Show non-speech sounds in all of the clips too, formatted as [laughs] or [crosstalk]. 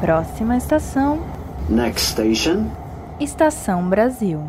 Próxima estação. Next station. Estação Brasil.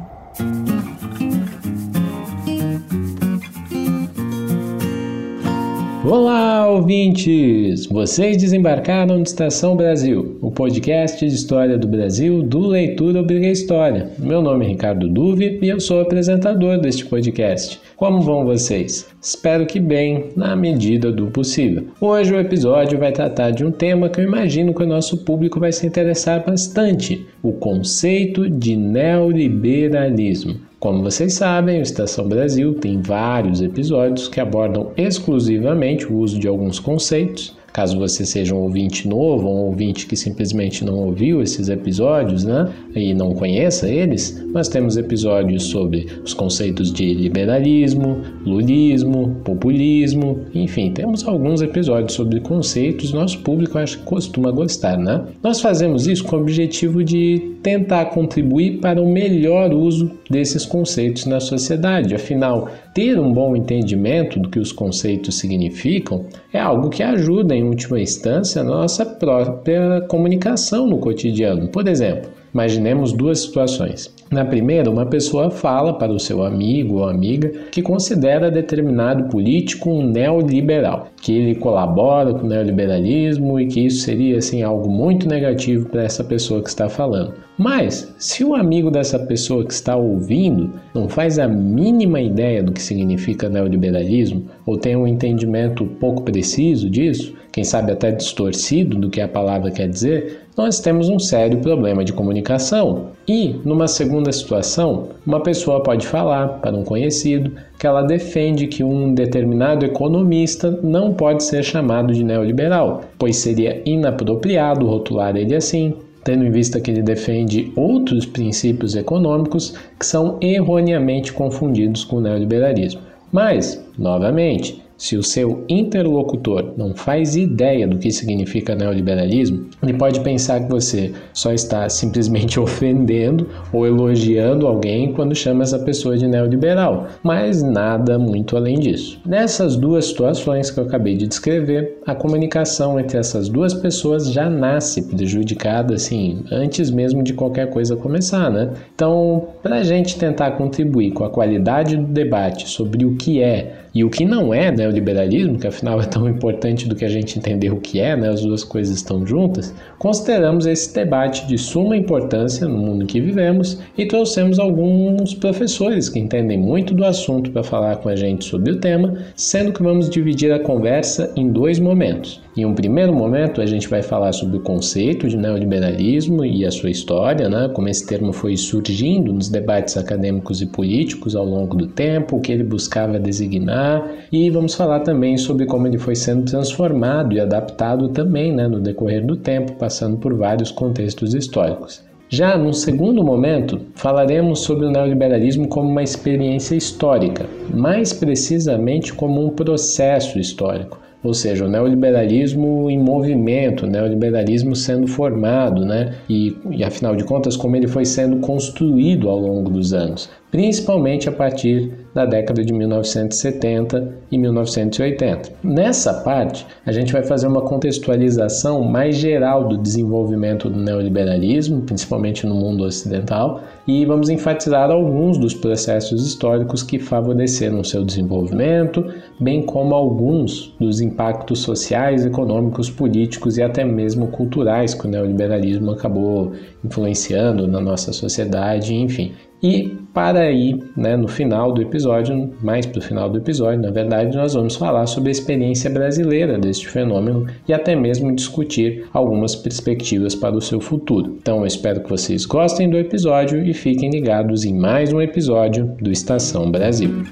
Olá, ouvintes! Vocês desembarcaram na Estação Brasil, o podcast de história do Brasil do Leitura Obriga História. Meu nome é Ricardo Duve e eu sou apresentador deste podcast. Como vão vocês? Espero que bem, na medida do possível. Hoje o episódio vai tratar de um tema que eu imagino que o nosso público vai se interessar bastante: o conceito de neoliberalismo. Como vocês sabem, o Estação Brasil tem vários episódios que abordam exclusivamente o uso de alguns conceitos Caso você seja um ouvinte novo, um ouvinte que simplesmente não ouviu esses episódios, né, e não conheça eles, nós temos episódios sobre os conceitos de liberalismo, lulismo, populismo, enfim, temos alguns episódios sobre conceitos. Nosso público acho que costuma gostar, né? Nós fazemos isso com o objetivo de tentar contribuir para o melhor uso desses conceitos na sociedade. Afinal, ter um bom entendimento do que os conceitos significam é algo que ajuda, em última instância, a nossa própria comunicação no cotidiano. Por exemplo, imaginemos duas situações. Na primeira, uma pessoa fala para o seu amigo ou amiga que considera determinado político um neoliberal, que ele colabora com o neoliberalismo e que isso seria assim algo muito negativo para essa pessoa que está falando. Mas, se o amigo dessa pessoa que está ouvindo não faz a mínima ideia do que significa neoliberalismo ou tem um entendimento pouco preciso disso, quem sabe até distorcido do que a palavra quer dizer, nós temos um sério problema de comunicação. E, numa segunda situação, uma pessoa pode falar para um conhecido que ela defende que um determinado economista não pode ser chamado de neoliberal, pois seria inapropriado rotular ele assim, tendo em vista que ele defende outros princípios econômicos que são erroneamente confundidos com o neoliberalismo. Mas, novamente, se o seu interlocutor não faz ideia do que significa neoliberalismo, ele pode pensar que você só está simplesmente [laughs] ofendendo ou elogiando alguém quando chama essa pessoa de neoliberal, mas nada muito além disso. Nessas duas situações que eu acabei de descrever, a comunicação entre essas duas pessoas já nasce prejudicada assim, antes mesmo de qualquer coisa começar, né? Então, para a gente tentar contribuir com a qualidade do debate sobre o que é e o que não é neoliberalismo, que afinal é tão importante do que a gente entender o que é, né, as duas coisas estão juntas, consideramos esse debate de suma importância no mundo em que vivemos e trouxemos alguns professores que entendem muito do assunto para falar com a gente sobre o tema, sendo que vamos dividir a conversa em dois momentos. Em um primeiro momento, a gente vai falar sobre o conceito de neoliberalismo e a sua história, né? como esse termo foi surgindo nos debates acadêmicos e políticos ao longo do tempo, o que ele buscava designar, e vamos falar também sobre como ele foi sendo transformado e adaptado também né? no decorrer do tempo, passando por vários contextos históricos. Já num segundo momento, falaremos sobre o neoliberalismo como uma experiência histórica, mais precisamente como um processo histórico ou seja, o neoliberalismo em movimento, o neoliberalismo sendo formado, né? E, e afinal de contas, como ele foi sendo construído ao longo dos anos, principalmente a partir da década de 1970 e 1980. Nessa parte, a gente vai fazer uma contextualização mais geral do desenvolvimento do neoliberalismo, principalmente no mundo ocidental, e vamos enfatizar alguns dos processos históricos que favoreceram seu desenvolvimento, bem como alguns dos impactos sociais, econômicos, políticos e até mesmo culturais que o neoliberalismo acabou influenciando na nossa sociedade, enfim. E para aí, né, no final do episódio, mais para o final do episódio, na verdade, nós vamos falar sobre a experiência brasileira deste fenômeno e até mesmo discutir algumas perspectivas para o seu futuro. Então, eu espero que vocês gostem do episódio e fiquem ligados em mais um episódio do Estação Brasil.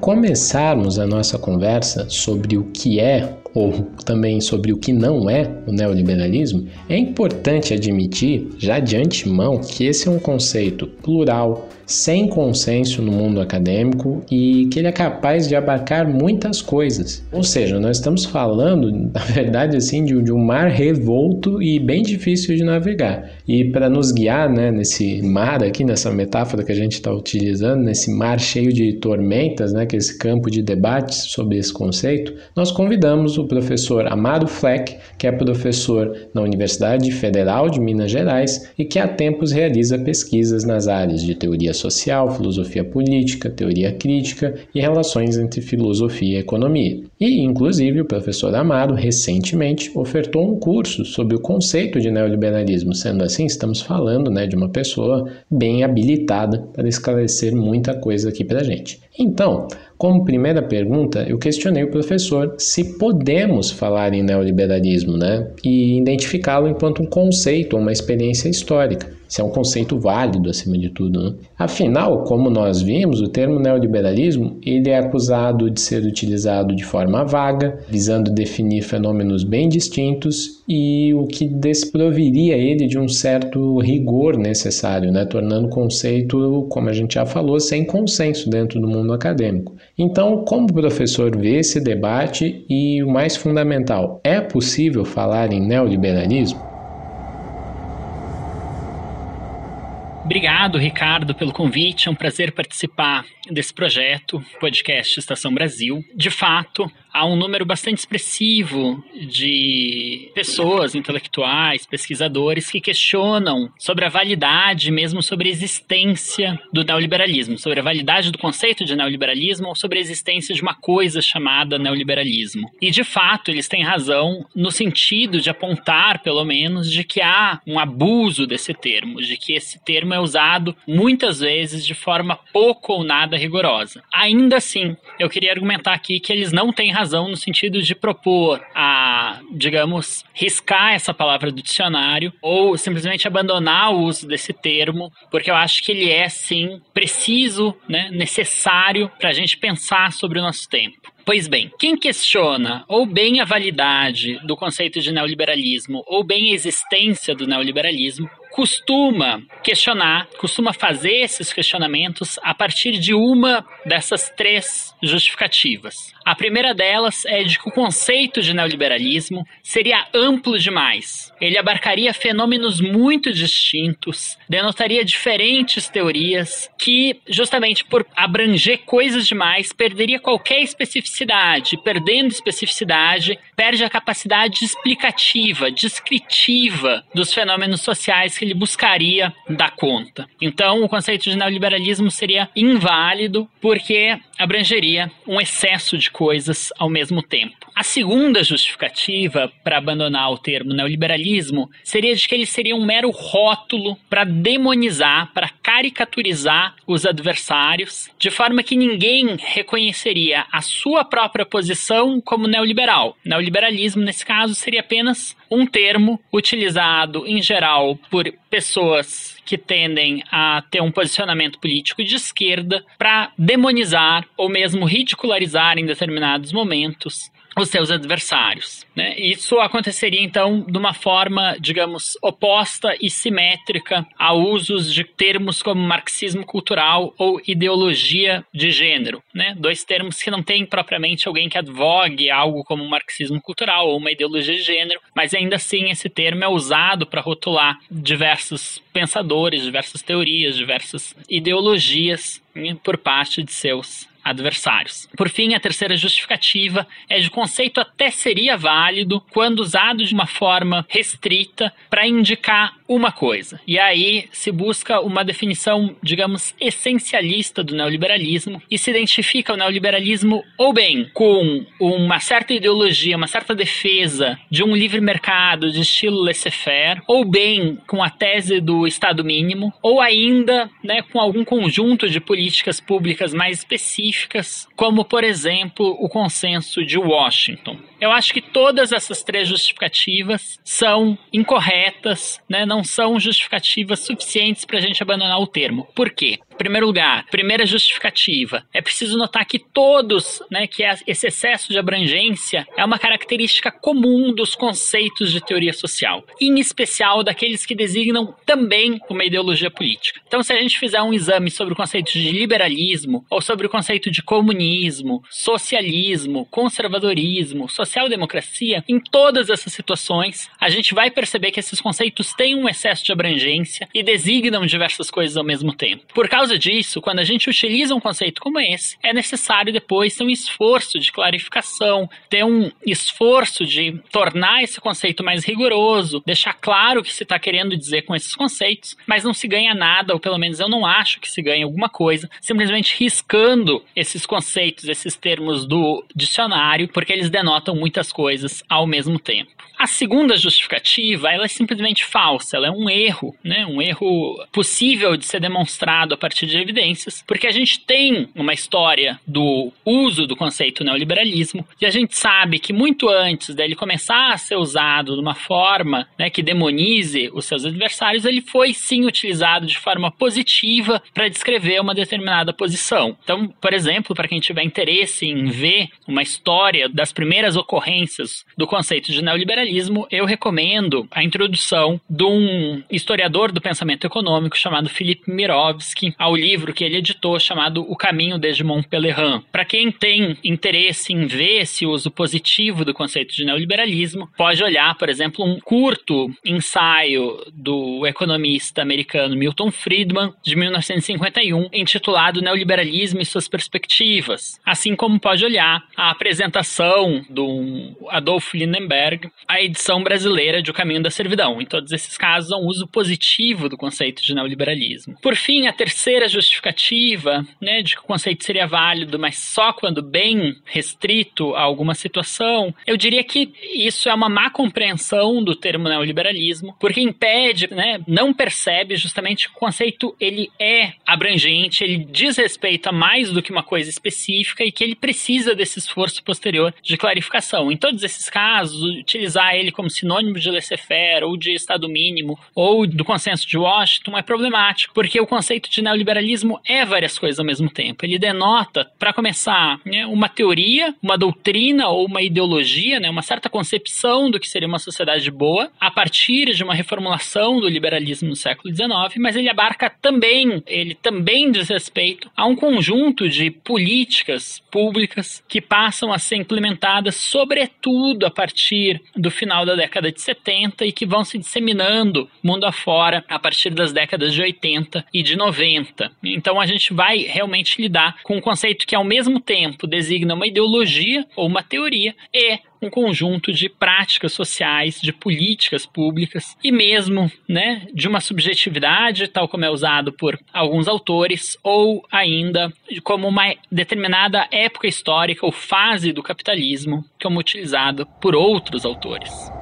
Começarmos a nossa conversa sobre o que é ou também sobre o que não é o neoliberalismo, é importante admitir, já de antemão, que esse é um conceito plural, sem consenso no mundo acadêmico e que ele é capaz de abarcar muitas coisas. Ou seja, nós estamos falando, [laughs] na verdade, assim, de, um mar revolto e bem difícil de navegar. E para nos guiar né, nesse mar aqui, nessa metáfora que a gente está utilizando, nesse mar cheio de tormentas, né, que é esse campo de debates sobre esse conceito, nós convidamos o professor Amado Fleck, que é professor na Universidade Federal de Minas Gerais e que há tempos realiza pesquisas nas áreas de teoria social, filosofia política, teoria crítica e relações entre filosofia e economia. E, inclusive, o professor Amado recentemente ofertou um curso sobre o conceito de neoliberalismo. Sendo assim, estamos falando né, de uma pessoa bem habilitada para esclarecer muita coisa aqui para gente. Então, como primeira pergunta, eu questionei o professor se podemos falar em neoliberalismo né, e identificá-lo enquanto um conceito ou uma experiência histórica. Se é um conceito válido acima de tudo. Né? Afinal, como nós vimos, o termo neoliberalismo ele é acusado de ser utilizado de forma vaga, visando definir fenômenos bem distintos e o que desproviria ele de um certo rigor necessário, né? tornando o conceito, como a gente já falou, sem consenso dentro do mundo acadêmico. Então, como o professor vê esse debate e o mais fundamental, é possível falar em neoliberalismo? Obrigado, Ricardo, pelo convite. É um prazer participar desse projeto, podcast Estação Brasil. De fato, há um número bastante expressivo de pessoas intelectuais, pesquisadores que questionam sobre a validade, mesmo sobre a existência do neoliberalismo, sobre a validade do conceito de neoliberalismo ou sobre a existência de uma coisa chamada neoliberalismo. E de fato, eles têm razão no sentido de apontar, pelo menos, de que há um abuso desse termo, de que esse termo é usado muitas vezes de forma pouco ou nada rigorosa. Ainda assim, eu queria argumentar aqui que eles não têm razão no sentido de propor a, digamos, riscar essa palavra do dicionário ou simplesmente abandonar o uso desse termo, porque eu acho que ele é sim preciso, né, necessário para a gente pensar sobre o nosso tempo. Pois bem, quem questiona ou bem a validade do conceito de neoliberalismo ou bem a existência do neoliberalismo costuma questionar, costuma fazer esses questionamentos a partir de uma dessas três justificativas. A primeira delas é de que o conceito de neoliberalismo seria amplo demais. Ele abarcaria fenômenos muito distintos, denotaria diferentes teorias que, justamente por abranger coisas demais, perderia qualquer especificidade. Perdendo especificidade, perde a capacidade explicativa, descritiva dos fenômenos sociais que ele buscaria dar conta. Então, o conceito de neoliberalismo seria inválido porque abrangeria um excesso de coisas ao mesmo tempo. A segunda justificativa para abandonar o termo neoliberalismo seria de que ele seria um mero rótulo para demonizar, para caricaturizar os adversários, de forma que ninguém reconheceria a sua própria posição como neoliberal. Neoliberalismo, nesse caso, seria apenas um termo utilizado em geral por pessoas que tendem a ter um posicionamento político de esquerda para demonizar ou mesmo ridicularizar em determinados momentos os seus adversários. Né? Isso aconteceria então de uma forma, digamos, oposta e simétrica a usos de termos como marxismo cultural ou ideologia de gênero, né? dois termos que não têm propriamente alguém que advogue algo como marxismo cultural ou uma ideologia de gênero, mas ainda assim esse termo é usado para rotular diversos pensadores, diversas teorias, diversas ideologias né, por parte de seus adversários. Por fim, a terceira justificativa é de conceito até seria válido quando usado de uma forma restrita para indicar uma coisa. E aí se busca uma definição, digamos, essencialista do neoliberalismo e se identifica o neoliberalismo ou bem com uma certa ideologia, uma certa defesa de um livre mercado de estilo laissez-faire, ou bem com a tese do Estado mínimo, ou ainda né, com algum conjunto de políticas públicas mais específicas, como por exemplo o consenso de Washington. Eu acho que todas essas três justificativas são incorretas, né? não são justificativas suficientes para a gente abandonar o termo. Por quê? Primeiro lugar, primeira justificativa, é preciso notar que todos, né, que esse excesso de abrangência é uma característica comum dos conceitos de teoria social, em especial daqueles que designam também uma ideologia política. Então, se a gente fizer um exame sobre o conceito de liberalismo ou sobre o conceito de comunismo, socialismo, conservadorismo, social-democracia, em todas essas situações, a gente vai perceber que esses conceitos têm um excesso de abrangência e designam diversas coisas ao mesmo tempo. Por causa causa disso, quando a gente utiliza um conceito como esse, é necessário depois ter um esforço de clarificação, ter um esforço de tornar esse conceito mais rigoroso, deixar claro o que se está querendo dizer com esses conceitos, mas não se ganha nada, ou pelo menos eu não acho que se ganhe alguma coisa, simplesmente riscando esses conceitos, esses termos do dicionário, porque eles denotam muitas coisas ao mesmo tempo. A segunda justificativa, ela é simplesmente falsa, ela é um erro, né? Um erro possível de ser demonstrado a partir de evidências, porque a gente tem uma história do uso do conceito neoliberalismo e a gente sabe que muito antes dele começar a ser usado de uma forma né, que demonize os seus adversários, ele foi sim utilizado de forma positiva para descrever uma determinada posição. Então, por exemplo, para quem tiver interesse em ver uma história das primeiras ocorrências do conceito de neoliberalismo, eu recomendo a introdução de um historiador do pensamento econômico chamado Philippe Mirovski ao livro que ele editou chamado O Caminho desde Montpellier. Para quem tem interesse em ver esse uso positivo do conceito de neoliberalismo, pode olhar, por exemplo, um curto ensaio do economista americano Milton Friedman de 1951, intitulado Neoliberalismo e suas perspectivas, assim como pode olhar a apresentação do Adolf Lindenberg, a a edição brasileira de O Caminho da Servidão. Em todos esses casos, há um uso positivo do conceito de neoliberalismo. Por fim, a terceira justificativa, né, de que o conceito seria válido, mas só quando bem restrito a alguma situação, eu diria que isso é uma má compreensão do termo neoliberalismo, porque impede, né, não percebe justamente que o conceito ele é abrangente, ele diz respeito a mais do que uma coisa específica e que ele precisa desse esforço posterior de clarificação. Em todos esses casos, utilizar ele como sinônimo de laissez-faire ou de Estado mínimo ou do consenso de Washington é problemático, porque o conceito de neoliberalismo é várias coisas ao mesmo tempo. Ele denota, para começar, né, uma teoria, uma doutrina ou uma ideologia, né, uma certa concepção do que seria uma sociedade boa, a partir de uma reformulação do liberalismo no século XIX, mas ele abarca também, ele também diz respeito a um conjunto de políticas públicas que passam a ser implementadas, sobretudo a partir do final da década de 70 e que vão se disseminando mundo afora a partir das décadas de 80 e de 90. Então a gente vai realmente lidar com um conceito que ao mesmo tempo designa uma ideologia ou uma teoria e um conjunto de práticas sociais, de políticas públicas e mesmo, né, de uma subjetividade, tal como é usado por alguns autores, ou ainda como uma determinada época histórica ou fase do capitalismo, como utilizado por outros autores.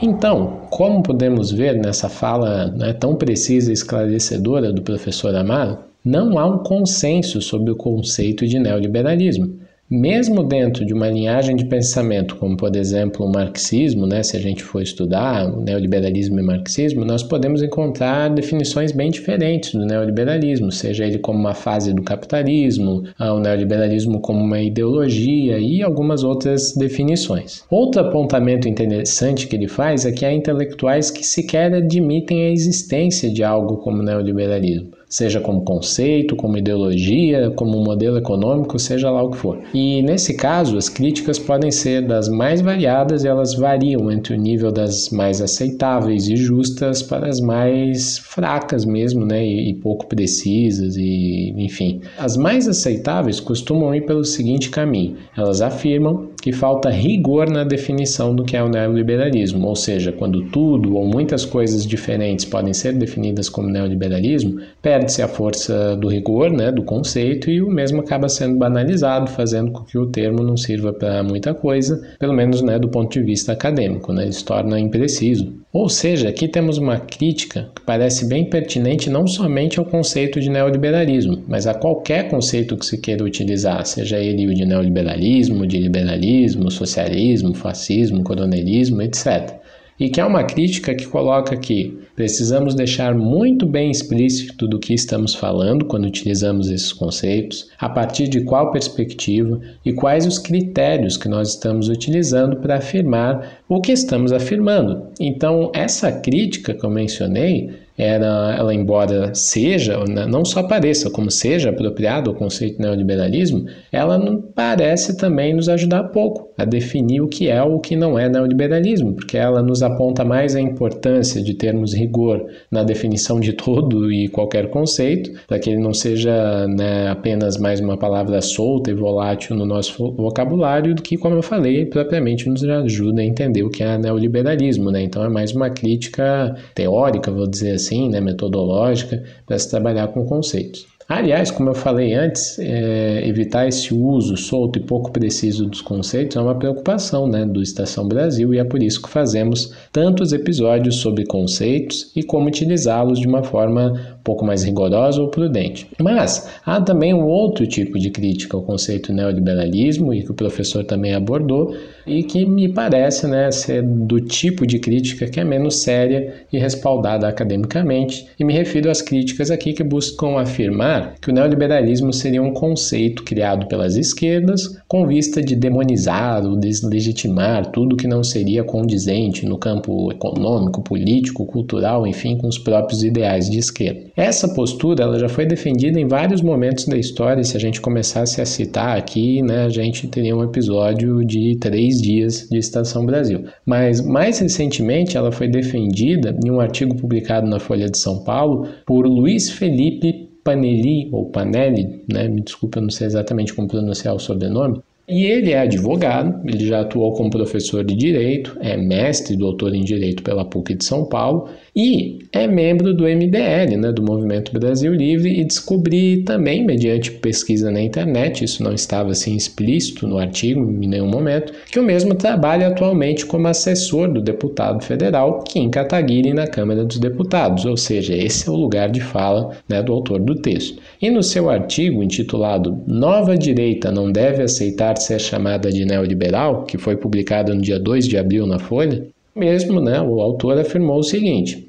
Então, como podemos ver nessa fala né, tão precisa e esclarecedora do professor Amaro, não há um consenso sobre o conceito de neoliberalismo. Mesmo dentro de uma linhagem de pensamento, como por exemplo o marxismo, né, se a gente for estudar neoliberalismo e marxismo, nós podemos encontrar definições bem diferentes do neoliberalismo, seja ele como uma fase do capitalismo, ah, o neoliberalismo como uma ideologia e algumas outras definições. Outro apontamento interessante que ele faz é que há intelectuais que sequer admitem a existência de algo como neoliberalismo seja como conceito, como ideologia, como modelo econômico, seja lá o que for. E nesse caso, as críticas podem ser das mais variadas e elas variam entre o nível das mais aceitáveis e justas para as mais fracas mesmo, né, e, e pouco precisas e, enfim. As mais aceitáveis costumam ir pelo seguinte caminho: elas afirmam que falta rigor na definição do que é o neoliberalismo, ou seja, quando tudo ou muitas coisas diferentes podem ser definidas como neoliberalismo, pera perde-se a força do rigor, né, do conceito, e o mesmo acaba sendo banalizado, fazendo com que o termo não sirva para muita coisa, pelo menos né, do ponto de vista acadêmico, né, ele se torna impreciso. Ou seja, aqui temos uma crítica que parece bem pertinente não somente ao conceito de neoliberalismo, mas a qualquer conceito que se queira utilizar, seja ele o de neoliberalismo, de liberalismo, socialismo, fascismo, coronelismo, etc e que é uma crítica que coloca que precisamos deixar muito bem explícito do que estamos falando quando utilizamos esses conceitos, a partir de qual perspectiva e quais os critérios que nós estamos utilizando para afirmar o que estamos afirmando. Então, essa crítica que eu mencionei, era, ela embora seja, né, não só pareça, como seja apropriado ao conceito de neoliberalismo, ela parece também nos ajudar pouco a definir o que é ou o que não é neoliberalismo, porque ela nos aponta mais a importância de termos rigor na definição de todo e qualquer conceito, para que ele não seja né, apenas mais uma palavra solta e volátil no nosso vocabulário, do que, como eu falei, propriamente nos ajuda a entender o que é neoliberalismo. Né? Então é mais uma crítica teórica, vou dizer assim assim, né, metodológica, para se trabalhar com conceitos. Aliás, como eu falei antes, é, evitar esse uso solto e pouco preciso dos conceitos é uma preocupação né, do Estação Brasil e é por isso que fazemos tantos episódios sobre conceitos e como utilizá-los de uma forma pouco mais rigorosa ou prudente. Mas há também um outro tipo de crítica ao conceito neoliberalismo e que o professor também abordou e que me parece né, ser do tipo de crítica que é menos séria e respaldada academicamente, e me refiro às críticas aqui que buscam afirmar que o neoliberalismo seria um conceito criado pelas esquerdas com vista de demonizar ou deslegitimar tudo que não seria condizente no campo econômico, político, cultural, enfim, com os próprios ideais de esquerda. Essa postura ela já foi defendida em vários momentos da história. Se a gente começasse a citar aqui, né, a gente teria um episódio de três dias de Estação Brasil. Mas mais recentemente ela foi defendida em um artigo publicado na Folha de São Paulo por Luiz Felipe Panelli, ou Panelli, né? me desculpa, eu não sei exatamente como pronunciar o sobrenome, e ele é advogado, ele já atuou como professor de direito, é mestre e doutor em direito pela PUC de São Paulo e é membro do MBL, né, do Movimento Brasil Livre, e descobri também, mediante pesquisa na internet, isso não estava assim explícito no artigo em nenhum momento, que o mesmo trabalha atualmente como assessor do deputado federal Kim Kataguiri na Câmara dos Deputados, ou seja, esse é o lugar de fala né, do autor do texto. E no seu artigo intitulado Nova Direita não deve aceitar ser chamada de neoliberal, que foi publicado no dia 2 de abril na Folha, mesmo né, o autor afirmou o seguinte.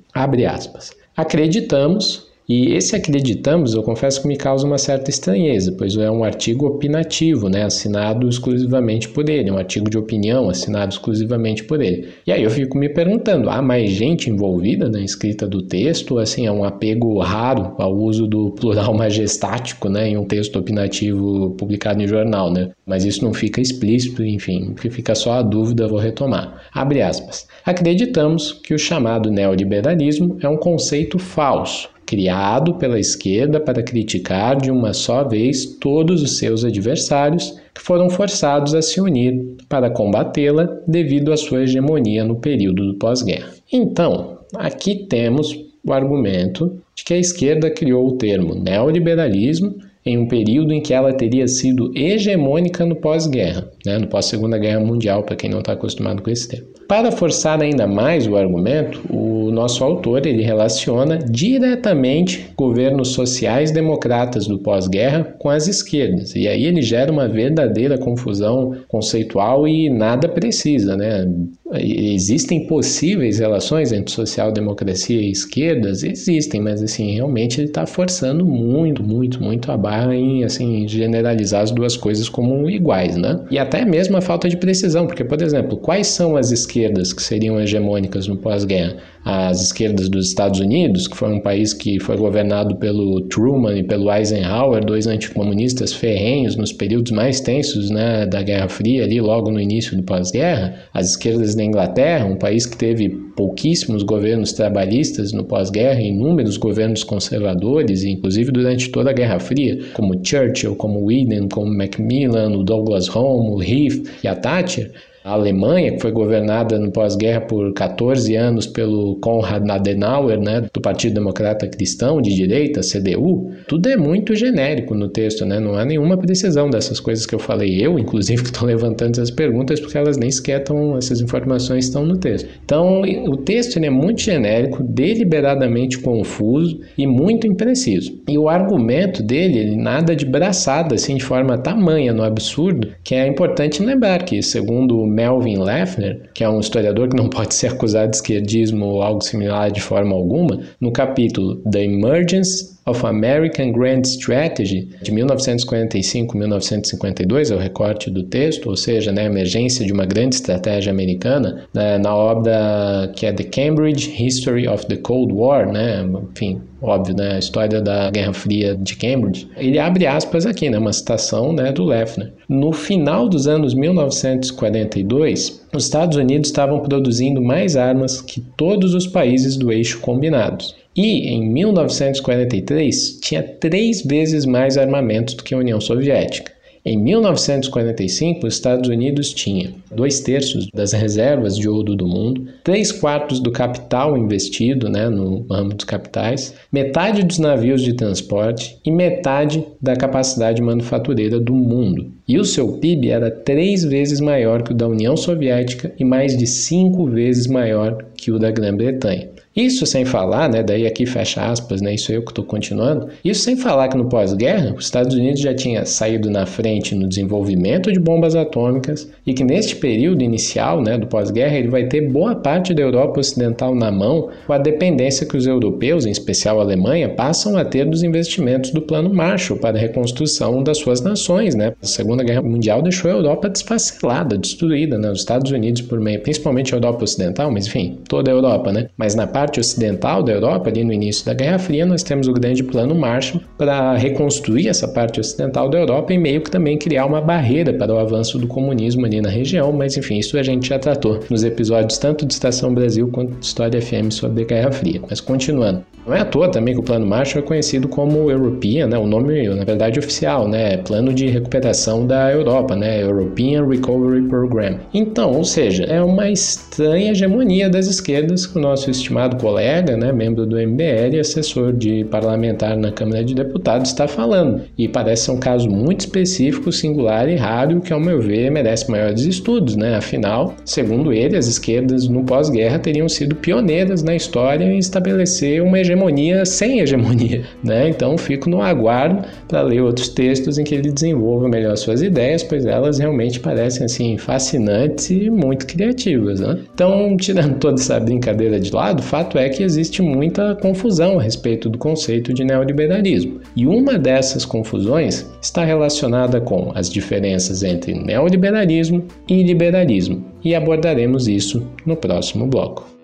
Acreditamos e esse acreditamos, eu confesso que me causa uma certa estranheza, pois é um artigo opinativo, né, assinado exclusivamente por ele, um artigo de opinião assinado exclusivamente por ele. E aí eu fico me perguntando, há mais gente envolvida na escrita do texto? Assim, é um apego raro ao uso do plural [laughs] majestático, né, em um texto opinativo publicado em jornal, né? Mas isso não fica explícito, enfim, fica só a dúvida, vou retomar. Abre aspas. Acreditamos que o chamado neoliberalismo é um conceito falso criado pela esquerda para criticar de uma só vez todos os seus adversários que foram forçados a se unir para combatê-la devido à sua hegemonia no período do pós-guerra. Então, aqui temos o argumento de que a esquerda criou o termo neoliberalismo em um período em que ela teria sido hegemônica no pós-guerra, né, no pós-segunda guerra mundial, para quem não está acostumado com esse termo. Para forçar ainda mais o argumento, o nosso autor ele relaciona diretamente governos sociais democratas do pós-guerra com as esquerdas. E aí ele gera uma verdadeira confusão conceitual e nada precisa, né? Existem possíveis relações entre social-democracia e esquerdas? Existem, mas assim, realmente ele está forçando muito, muito, muito a barra em assim, generalizar as duas coisas como iguais, né? E até mesmo a falta de precisão, porque, por exemplo, quais são as esquerdas que seriam hegemônicas no pós-guerra? As esquerdas dos Estados Unidos, que foi um país que foi governado pelo Truman e pelo Eisenhower, dois anticomunistas ferrenhos nos períodos mais tensos né, da Guerra Fria, ali logo no início do pós-guerra. As esquerdas da Inglaterra, um país que teve pouquíssimos governos trabalhistas no pós-guerra, inúmeros governos conservadores, inclusive durante toda a Guerra Fria, como Churchill, como Eden, como Macmillan, o Douglas Home, o Heath e a Thatcher, A Alemanha, que foi governada no pós-guerra por 14 anos pelo Konrad Adenauer, né, do Partido Democrata Cristão de direita, CDU, tudo é muito genérico no texto, né? Não há nenhuma precisão dessas coisas que eu falei. Eu, inclusive, [laughs] que estou levantando essas perguntas porque elas nem sequer estão, essas informações estão no texto. Então, o texto é muito genérico, deliberadamente confuso e muito impreciso. E o argumento dele, ele nada de braçada, assim, de forma tamanha no absurdo, que é importante lembrar que, segundo Melvin Leffner, que é um historiador que não pode ser acusado de esquerdismo ou algo similar de forma alguma, no capítulo The Emergence of American Grand Strategy, de 1945-1952, é o recorte do texto, ou seja, né, a emergência de uma grande estratégia americana, né, na obra que é The Cambridge History of the Cold War, né, enfim, óbvio, né, a história da Guerra Fria de Cambridge, ele abre aspas aqui, né, uma citação né, do Leffner. No final dos anos 1942, os Estados Unidos estavam produzindo mais armas que todos os países do eixo combinados. E em 1943 tinha três vezes mais armamentos do que a União Soviética. Em 1945, os Estados Unidos tinha dois terços das reservas de ouro do mundo, três quartos do capital investido né, no ramo dos capitais, metade dos navios de transporte e metade da capacidade manufatureira do mundo. E o seu PIB era três vezes maior que o da União Soviética e mais de cinco vezes maior que o da Grã-Bretanha. Isso sem falar, né, daí aqui fecha aspas, né, isso eu que estou continuando, isso sem falar que no pós-guerra os Estados Unidos já tinha saído na frente no desenvolvimento de bombas atômicas e que neste período inicial né, do pós-guerra ele vai ter boa parte da Europa Ocidental na mão com a dependência que os europeus, em especial a Alemanha, passam a ter dos investimentos do Plano Marshall para a reconstrução das suas nações. Né? A Segunda Guerra Mundial deixou a Europa desfacelada, destruída, né? os Estados Unidos por meio, principalmente a Europa Ocidental, mas enfim, toda a Europa, né? mas na parte parte ocidental da Europa, ali no início da Guerra Fria, nós temos o grande plano Marshall para reconstruir essa parte ocidental da Europa e meio que também criar uma barreira para o avanço do comunismo ali na região, mas enfim, isso a gente já tratou nos episódios tanto de Estação Brasil quanto de História FM sobre a Guerra Fria. Mas continuando, não é à toa também que o Plano Marshall é conhecido como European, né? o nome, na verdade, oficial, né? Plano de Recuperação da Europa, né? European Recovery Program. Então, ou seja, é uma estranha hegemonia das esquerdas que o nosso estimado colega, né, membro do MBL e assessor de parlamentar na Câmara de Deputados, está falando. E parece ser um caso muito específico, singular e raro, que, ao meu ver, merece maiores estudos. Né? Afinal, segundo ele, as esquerdas no pós-guerra teriam sido pioneiras na história em estabelecer uma hegemonia sem hegemonia. [laughs] Né? Então, fico no aguardo para ler outros textos em que ele desenvolva melhor suas ideias, pois elas realmente parecem assim fascinantes e muito criativas. Né? Então, tirando toda essa brincadeira de lado, fato é que existe muita confusão a respeito do conceito de neoliberalismo. E uma dessas confusões está relacionada com as diferenças entre neoliberalismo e liberalismo, e abordaremos isso no próximo bloco.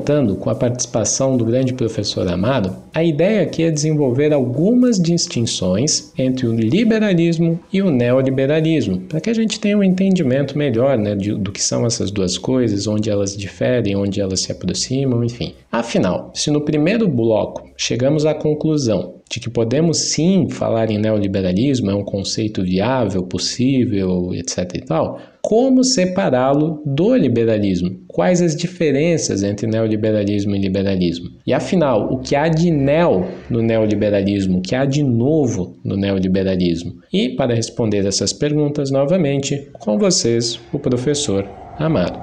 Contando com a participação do grande professor Amado, a ideia aqui é desenvolver algumas distinções entre o liberalismo e o neoliberalismo, para que a gente tenha um entendimento melhor né, de, do que são essas duas coisas, onde elas diferem, onde elas se aproximam, enfim. Afinal, se no primeiro bloco chegamos à conclusão de que podemos sim falar em neoliberalismo, é um conceito viável, possível, etc. e tal, como separá-lo do liberalismo? Quais as diferenças entre neoliberalismo e liberalismo? E afinal, o que há de neo no neoliberalismo? O que há de novo no neoliberalismo? E para responder essas perguntas novamente, com vocês, o professor Amado.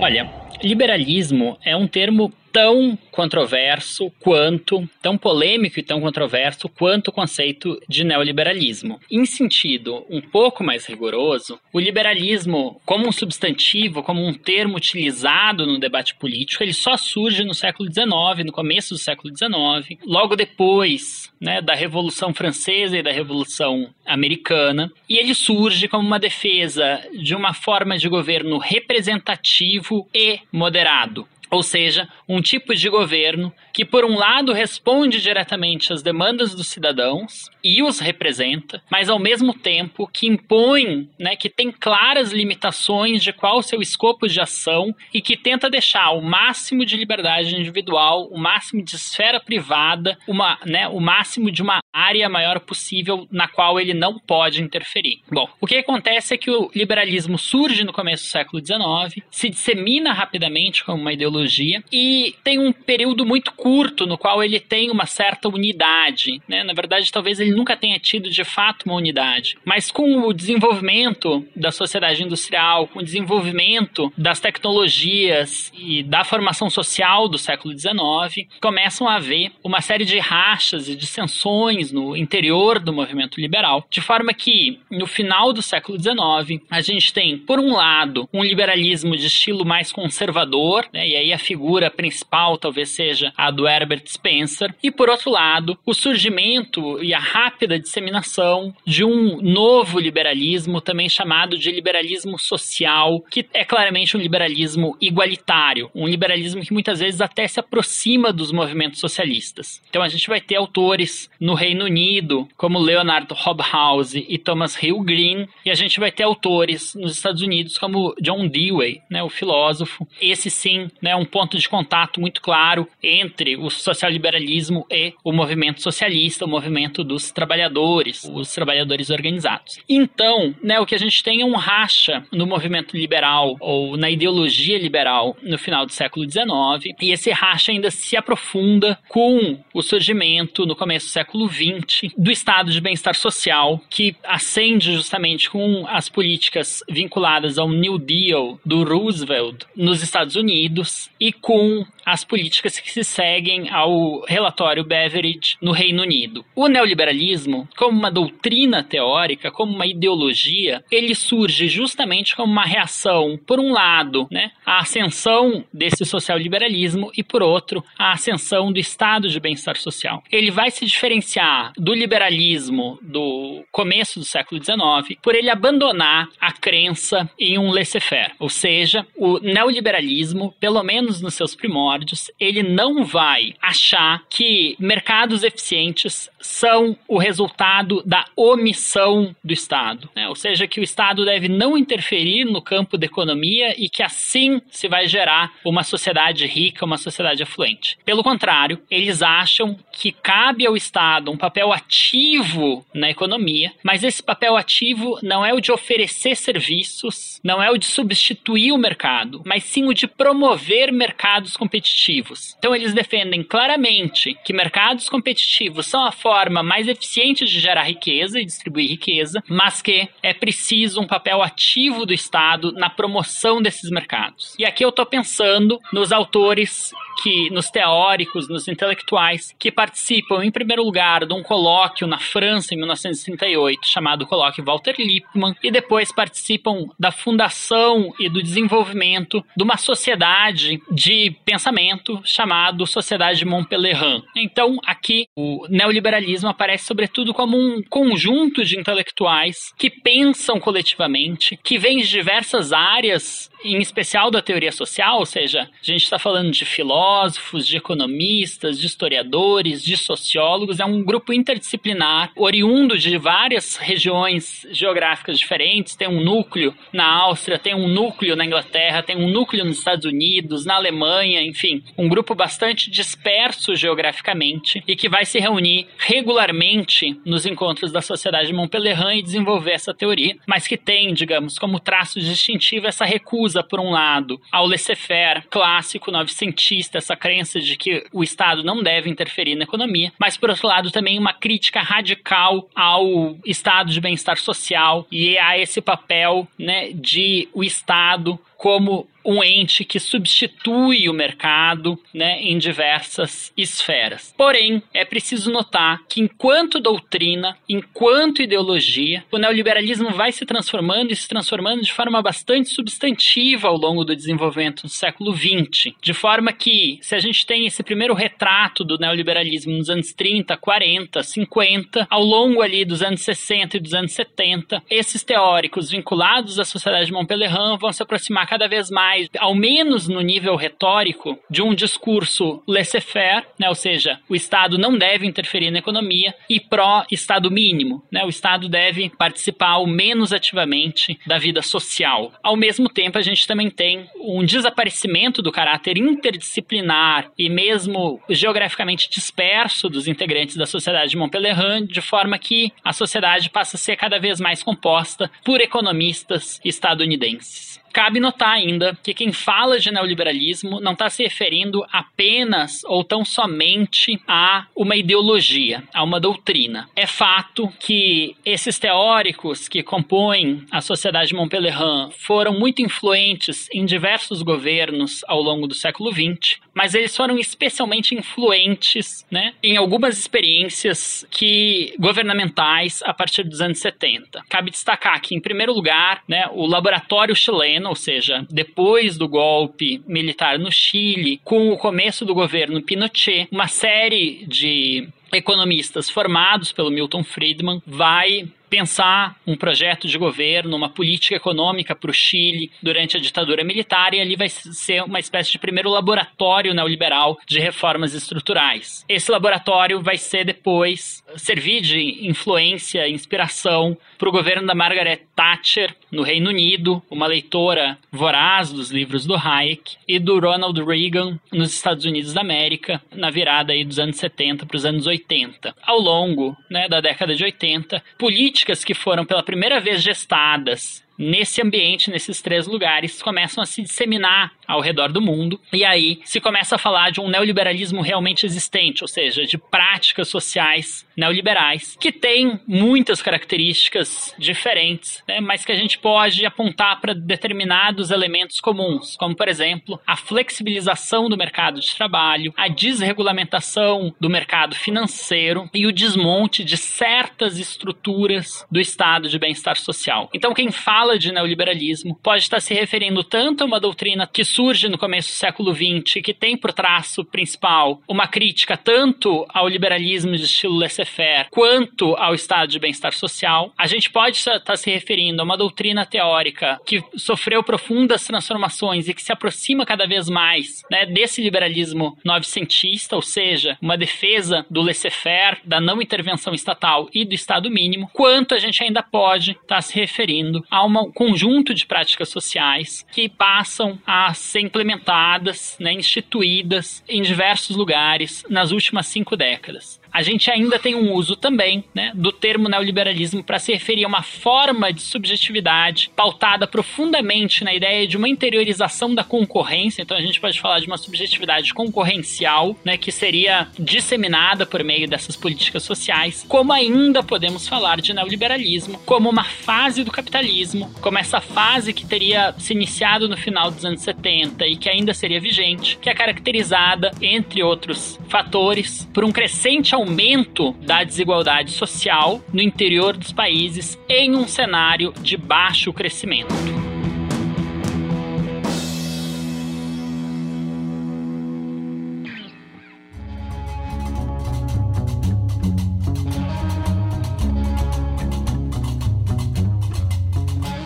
Olha, liberalismo é um termo tão controverso quanto, tão polêmico e tão controverso quanto o conceito de neoliberalismo. Em sentido um pouco mais rigoroso, o liberalismo, como um substantivo, como um termo utilizado no debate político, ele só surge no século XIX, no começo do século XIX, logo depois né, da Revolução Francesa e da Revolução Americana, e ele surge como uma defesa de uma forma de governo representativo e moderado ou seja, um tipo de governo que, por um lado, responde diretamente às demandas dos cidadãos e os representa, mas ao mesmo tempo que impõe, né, que tem claras limitações de qual o seu escopo de ação e que tenta deixar o máximo de liberdade individual, o máximo de esfera privada, uma, né, o máximo de uma área maior possível na qual ele não pode interferir. Bom, o que acontece é que o liberalismo surge no começo do século XIX, se dissemina rapidamente como uma ideologia e tem um período muito curto no qual ele tem uma certa unidade. Né? Na verdade, talvez ele nunca tenha tido de fato uma unidade. Mas com o desenvolvimento da sociedade industrial, com o desenvolvimento das tecnologias e da formação social do século XIX, começam a haver uma série de rachas e dissensões no interior do movimento liberal, de forma que no final do século XIX a gente tem, por um lado, um liberalismo de estilo mais conservador, né, e aí a figura principal talvez seja a do Herbert Spencer, e por outro lado, o surgimento e a rápida disseminação de um novo liberalismo, também chamado de liberalismo social, que é claramente um liberalismo igualitário, um liberalismo que muitas vezes até se aproxima dos movimentos socialistas. Então a gente vai ter autores no Reino Unido, como Leonard Hobhouse e Thomas Hill Green, e a gente vai ter autores nos Estados Unidos como John Dewey, né, o filósofo. Esse sim, né, um ponto de contato muito claro entre o social-liberalismo e o movimento socialista, o movimento dos trabalhadores, os trabalhadores organizados. Então, né, o que a gente tem é um racha no movimento liberal ou na ideologia liberal no final do século XIX, e esse racha ainda se aprofunda com o surgimento no começo do século XX do estado de bem-estar social que acende justamente com as políticas vinculadas ao New Deal do Roosevelt nos Estados Unidos e com as políticas que se seguem ao relatório Beveridge no Reino Unido. O neoliberalismo, como uma doutrina teórica, como uma ideologia, ele surge justamente como uma reação, por um lado, né, à ascensão desse social-liberalismo e, por outro, à ascensão do estado de bem-estar social. Ele vai se diferenciar do liberalismo do começo do século XIX por ele abandonar a crença em um laissez-faire, ou seja, o neoliberalismo, pelo menos nos seus primórdios, ele não vai achar que mercados eficientes são o resultado da omissão do Estado, né? ou seja, que o Estado deve não interferir no campo da economia e que assim se vai gerar uma sociedade rica, uma sociedade afluente. Pelo contrário, eles acham que cabe ao Estado um papel ativo na economia, mas esse papel ativo não é o de oferecer serviços, não é o de substituir o mercado, mas sim o de promover mercados competitivos. Então eles defendem claramente que mercados competitivos são a forma mais eficiente de gerar riqueza e distribuir riqueza, mas que é preciso um papel ativo do Estado na promoção desses mercados. E aqui eu estou pensando nos autores que, nos teóricos, nos intelectuais que participam, em primeiro lugar, de um colóquio na França em 1938 chamado Colóquio Walter Lippmann e depois participam da fundação e do desenvolvimento de uma sociedade de pensamento chamado Sociedade Montpellier. Então, aqui o neoliberalismo aparece sobretudo como um conjunto de intelectuais que pensam coletivamente, que vêm de diversas áreas em especial da teoria social, ou seja, a gente está falando de filósofos, de economistas, de historiadores, de sociólogos, é um grupo interdisciplinar, oriundo de várias regiões geográficas diferentes, tem um núcleo na Áustria, tem um núcleo na Inglaterra, tem um núcleo nos Estados Unidos, na Alemanha, enfim, um grupo bastante disperso geograficamente e que vai se reunir regularmente nos encontros da Sociedade Montpellier e desenvolver essa teoria, mas que tem, digamos, como traço distintivo essa recusa, por um lado, ao laissez-faire clássico novecentista, essa crença de que o Estado não deve interferir na economia, mas, por outro lado, também uma crítica radical ao estado de bem-estar social e a esse papel né, de o Estado como um ente que substitui o mercado né, em diversas esferas. Porém, é preciso notar que, enquanto doutrina, enquanto ideologia, o neoliberalismo vai se transformando e se transformando de forma bastante substantiva ao longo do desenvolvimento do século XX. De forma que, se a gente tem esse primeiro retrato do neoliberalismo nos anos 30, 40, 50, ao longo ali dos anos 60 e dos anos 70, esses teóricos vinculados à sociedade de Montpellier vão se aproximar cada vez mais, ao menos no nível retórico, de um discurso laissez-faire, né, ou seja, o Estado não deve interferir na economia, e pró-Estado mínimo. Né, o Estado deve participar ao menos ativamente da vida social. Ao mesmo tempo, a gente também tem um desaparecimento do caráter interdisciplinar e mesmo geograficamente disperso dos integrantes da sociedade de Montpellier, de forma que a sociedade passa a ser cada vez mais composta por economistas estadunidenses. Cabe notar ainda que quem fala de neoliberalismo não está se referindo apenas ou tão somente a uma ideologia, a uma doutrina. É fato que esses teóricos que compõem a sociedade de Montpellier foram muito influentes em diversos governos ao longo do século XX, mas eles foram especialmente influentes né, em algumas experiências que governamentais a partir dos anos 70. Cabe destacar que, em primeiro lugar, né, o laboratório chileno ou seja, depois do golpe militar no Chile, com o começo do governo Pinochet, uma série de economistas formados pelo Milton Friedman vai pensar um projeto de governo, uma política econômica para o Chile durante a ditadura militar, e ali vai ser uma espécie de primeiro laboratório neoliberal de reformas estruturais. Esse laboratório vai ser depois servir de influência, inspiração para o governo da Margaret Thatcher no Reino Unido, uma leitora voraz dos livros do Hayek, e do Ronald Reagan nos Estados Unidos da América, na virada aí dos anos 70 para os anos 80. Ao longo né, da década de 80, políticas políticas que foram pela primeira vez gestadas nesse ambiente, nesses três lugares, começam a se disseminar ao redor do mundo. E aí se começa a falar de um neoliberalismo realmente existente, ou seja, de práticas sociais neoliberais, que tem muitas características diferentes, né, mas que a gente pode apontar para determinados elementos comuns, como, por exemplo, a flexibilização do mercado de trabalho, a desregulamentação do mercado financeiro e o desmonte de certas estruturas do estado de bem-estar social. Então, quem fala de neoliberalismo pode estar se referindo tanto a uma doutrina que surge no começo do século XX, que tem por traço principal uma crítica tanto ao liberalismo de estilo laissez-faire quanto ao estado de bem-estar social, a gente pode estar se referindo a uma doutrina teórica que sofreu profundas transformações e que se aproxima cada vez mais né, desse liberalismo novecentista, ou seja, uma defesa do laissez-faire, da não intervenção estatal e do Estado mínimo, quanto a gente ainda pode estar se referindo a um conjunto de práticas sociais que passam a ser implementadas, né, instituídas em diversos lugares nas últimas cinco décadas a gente ainda tem um uso também né, do termo neoliberalismo para se referir a uma forma de subjetividade pautada profundamente na ideia de uma interiorização da concorrência. Então a gente pode falar de uma subjetividade concorrencial, né, que seria disseminada por meio dessas políticas sociais. Como ainda podemos falar de neoliberalismo como uma fase do capitalismo, como essa fase que teria se iniciado no final dos anos 70 e que ainda seria vigente, que é caracterizada, entre outros fatores, por um crescente aumento aumento da desigualdade social no interior dos países em um cenário de baixo crescimento.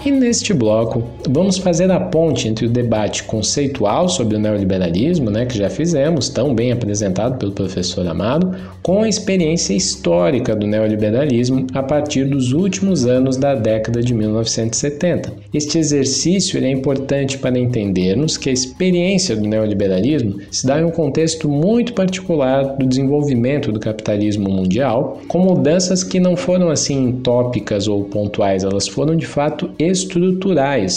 E neste bloco, vamos fazer a ponte entre o debate conceitual sobre o neoliberalismo, né, que já fizemos, tão bem apresentado pelo professor Amado, com a experiência histórica do neoliberalismo a partir dos últimos anos da década de 1970. Este exercício é importante para entendermos que a experiência do neoliberalismo se dá em um contexto muito particular do desenvolvimento do capitalismo mundial, com mudanças que não foram assim tópicas ou pontuais, elas foram de fato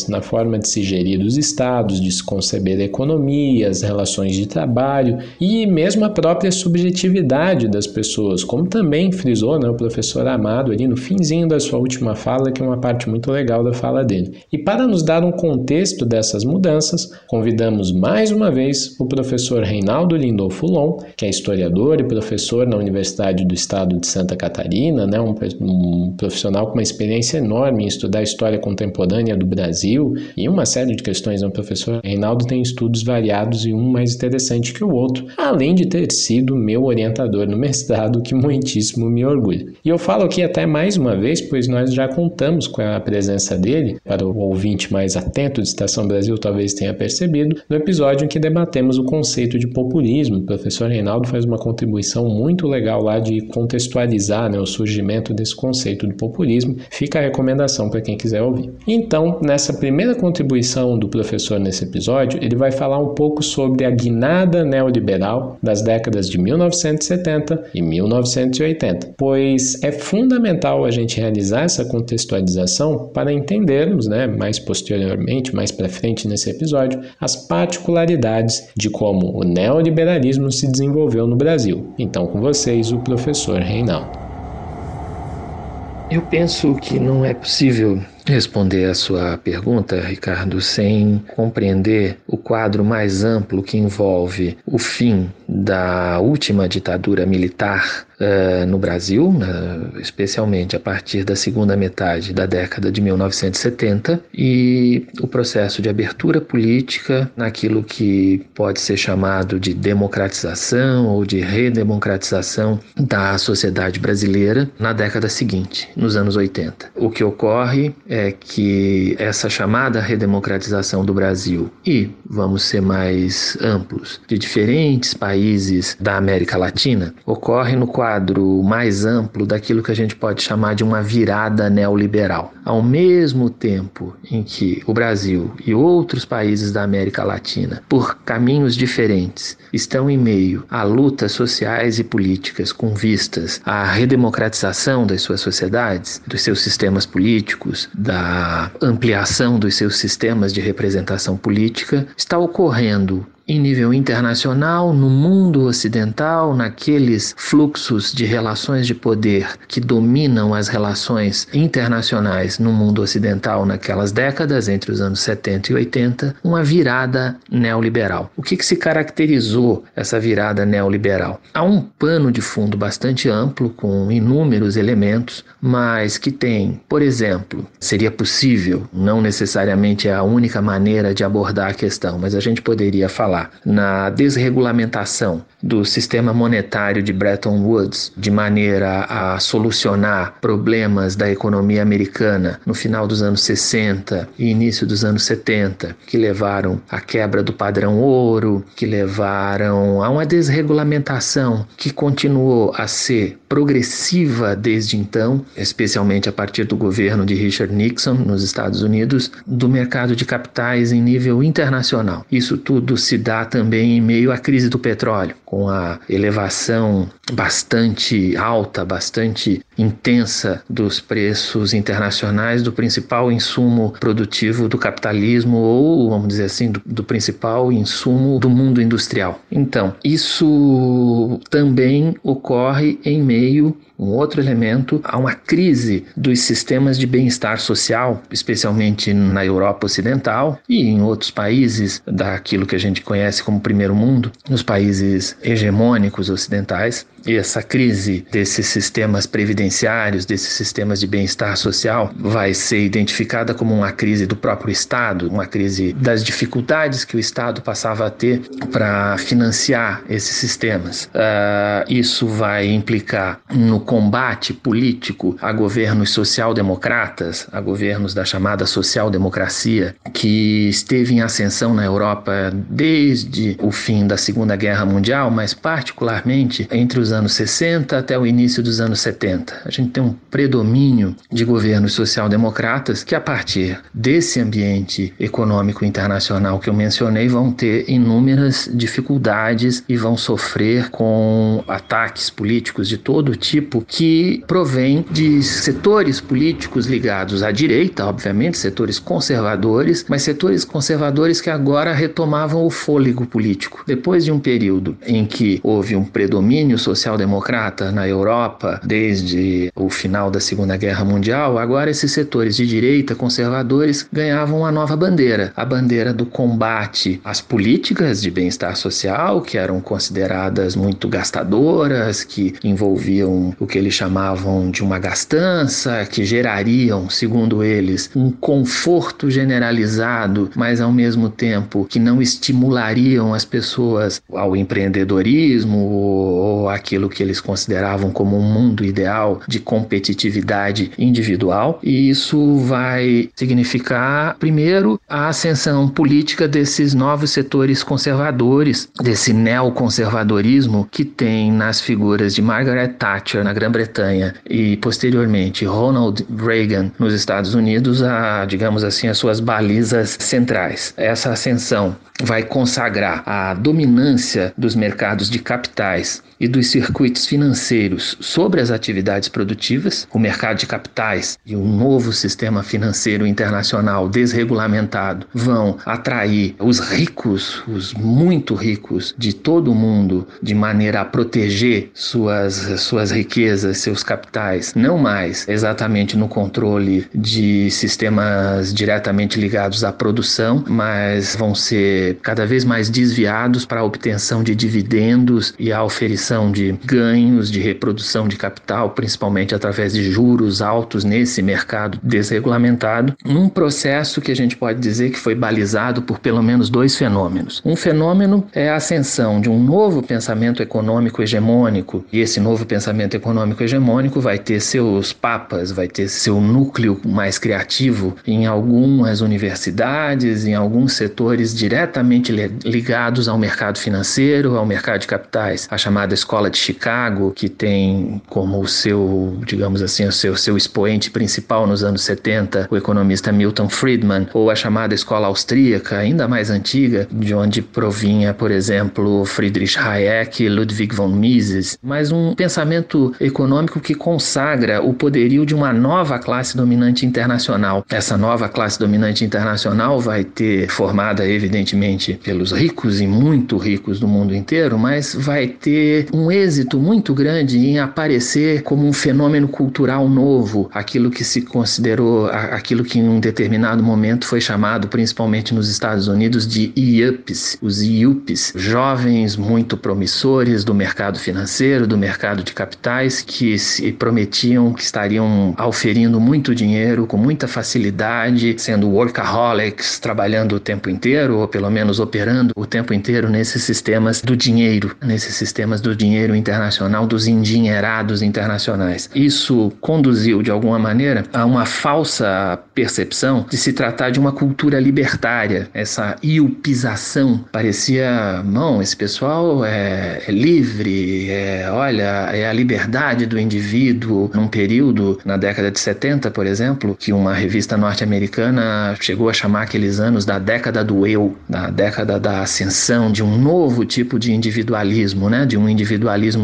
na forma de se gerir os estados, de se conceber a economia, as relações de trabalho e mesmo a própria subjetividade das pessoas, como também frisou né, o professor Amado ali no finzinho da sua última fala, que é uma parte muito legal da fala dele. E para nos dar um contexto dessas mudanças, convidamos mais uma vez o professor Reinaldo Lindolfo Lon, que é historiador e professor na Universidade do Estado de Santa Catarina, né, um, um profissional com uma experiência enorme em estudar história contemporânea contemporânea do Brasil e uma série de questões. O professor Reinaldo tem estudos variados e um mais interessante que o outro, além de ter sido meu orientador no mestrado, que muitíssimo me orgulha. E eu falo aqui até mais uma vez, pois nós já contamos com a presença dele, para o ouvinte mais atento de Estação Brasil talvez tenha percebido, no episódio em que debatemos o conceito de populismo. O professor Reinaldo faz uma contribuição muito legal lá de contextualizar né, o surgimento desse conceito de populismo. Fica a recomendação para quem quiser ouvir. Então, nessa primeira contribuição do professor nesse episódio, ele vai falar um pouco sobre a guinada neoliberal das décadas de 1970 e 1980, pois é fundamental a gente realizar essa contextualização para entendermos, né, mais posteriormente, mais para frente nesse episódio, as particularidades de como o neoliberalismo se desenvolveu no Brasil. Então, com vocês, o professor Reinaldo. Eu penso que não é possível responder a sua pergunta, Ricardo, sem compreender o quadro mais amplo que envolve o fim da última ditadura militar uh, no Brasil, uh, especialmente a partir da segunda metade da década de 1970, e o processo de abertura política naquilo que pode ser chamado de democratização ou de redemocratização da sociedade brasileira na década seguinte, nos anos 80. O que ocorre é que essa chamada redemocratização do Brasil e, vamos ser mais amplos, de diferentes países da América Latina, ocorre no quadro mais amplo daquilo que a gente pode chamar de uma virada neoliberal. Ao mesmo tempo em que o Brasil e outros países da América Latina, por caminhos diferentes, estão em meio a lutas sociais e políticas com vistas à redemocratização das suas sociedades, dos seus sistemas políticos, da ampliação dos seus sistemas de representação política, está ocorrendo em nível internacional, no mundo ocidental, naqueles fluxos de relações de poder que dominam as relações internacionais no mundo ocidental naquelas décadas, entre os anos 70 e 80, uma virada neoliberal. O que, que se caracterizou essa virada neoliberal? Há um pano de fundo bastante amplo, com inúmeros elementos, mas que tem, por exemplo, seria possível, não necessariamente é a única maneira de abordar a questão, mas a gente poderia falar na desregulamentação do sistema monetário de Bretton Woods, de maneira a solucionar problemas da economia americana no final dos anos 60 e início dos anos 70, que levaram à quebra do padrão ouro, que levaram a uma desregulamentação que continuou a ser progressiva desde então, especialmente a partir do governo de Richard Nixon nos Estados Unidos, do mercado de capitais em nível internacional. Isso tudo se dá também em meio à crise do petróleo, com a elevação bastante alta, bastante intensa dos preços internacionais do principal insumo produtivo do capitalismo ou, vamos dizer assim, do, do principal insumo do mundo industrial. Então, isso também ocorre em meio um outro elemento, há uma crise dos sistemas de bem-estar social, especialmente na Europa Ocidental e em outros países daquilo que a gente conhece como primeiro mundo, nos países hegemônicos ocidentais. E essa crise desses sistemas previdenciários, desses sistemas de bem-estar social, vai ser identificada como uma crise do próprio Estado, uma crise das dificuldades que o Estado passava a ter para financiar esses sistemas. Uh, isso vai implicar no combate político a governos social-democratas, a governos da chamada social-democracia, que esteve em ascensão na Europa desde o fim da Segunda Guerra Mundial, mas particularmente entre os anos 60 até o início dos anos 70. A gente tem um predomínio de governos social-democratas que, a partir desse ambiente econômico internacional que eu mencionei, vão ter inúmeras dificuldades e vão sofrer com ataques políticos de todo tipo que provém de setores políticos ligados à direita, obviamente, setores conservadores, mas setores conservadores que agora retomavam o fôlego político. Depois de um período em que houve um predomínio social social-democrata na Europa desde o final da Segunda Guerra Mundial, agora esses setores de direita conservadores ganhavam uma nova bandeira, a bandeira do combate às políticas de bem-estar social, que eram consideradas muito gastadoras, que envolviam o que eles chamavam de uma gastança, que gerariam, segundo eles, um conforto generalizado, mas ao mesmo tempo que não estimulariam as pessoas ao empreendedorismo ou aquilo que eles consideravam como um mundo ideal de competitividade individual. E isso vai significar, primeiro, a ascensão política desses novos setores conservadores, desse neoconservadorismo que tem nas figuras de Margaret Thatcher na Grã-Bretanha e posteriormente Ronald Reagan nos Estados Unidos, a, digamos assim, as suas balizas centrais. Essa ascensão vai consagrar a dominância dos mercados de capitais e dos circuitos financeiros sobre as atividades produtivas, o mercado de capitais e o novo sistema financeiro internacional desregulamentado vão atrair os ricos, os muito ricos de todo o mundo, de maneira a proteger suas, suas riquezas, seus capitais, não mais exatamente no controle de sistemas diretamente ligados à produção, mas vão ser cada vez mais desviados para a obtenção de dividendos e a oferição de ganhos de reprodução de capital, principalmente através de juros altos nesse mercado desregulamentado, num processo que a gente pode dizer que foi balizado por pelo menos dois fenômenos. Um fenômeno é a ascensão de um novo pensamento econômico hegemônico, e esse novo pensamento econômico hegemônico vai ter seus papas, vai ter seu núcleo mais criativo em algumas universidades, em alguns setores diretamente ligados ao mercado financeiro, ao mercado de capitais. A chamada Escola de Chicago, que tem como seu, digamos assim, o seu, seu expoente principal nos anos 70 o economista Milton Friedman, ou a chamada Escola Austríaca, ainda mais antiga, de onde provinha, por exemplo, Friedrich Hayek e Ludwig von Mises, mas um pensamento econômico que consagra o poderio de uma nova classe dominante internacional. Essa nova classe dominante internacional vai ter formada, evidentemente, pelos ricos e muito ricos do mundo inteiro, mas vai ter um êxito muito grande em aparecer como um fenômeno cultural novo, aquilo que se considerou, aquilo que em um determinado momento foi chamado, principalmente nos Estados Unidos, de IUPs, os IUPs, jovens muito promissores do mercado financeiro, do mercado de capitais, que se prometiam que estariam auferindo muito dinheiro com muita facilidade, sendo workaholics, trabalhando o tempo inteiro, ou pelo menos operando o tempo inteiro nesses sistemas do dinheiro, nesses sistemas do dinheiro internacional, dos endinheirados internacionais. Isso conduziu, de alguma maneira, a uma falsa percepção de se tratar de uma cultura libertária. Essa iupização parecia, não, esse pessoal é, é livre, é, olha, é a liberdade do indivíduo. Num período, na década de 70, por exemplo, que uma revista norte-americana chegou a chamar aqueles anos da década do eu, da década da ascensão de um novo tipo de individualismo, né? de um individualismo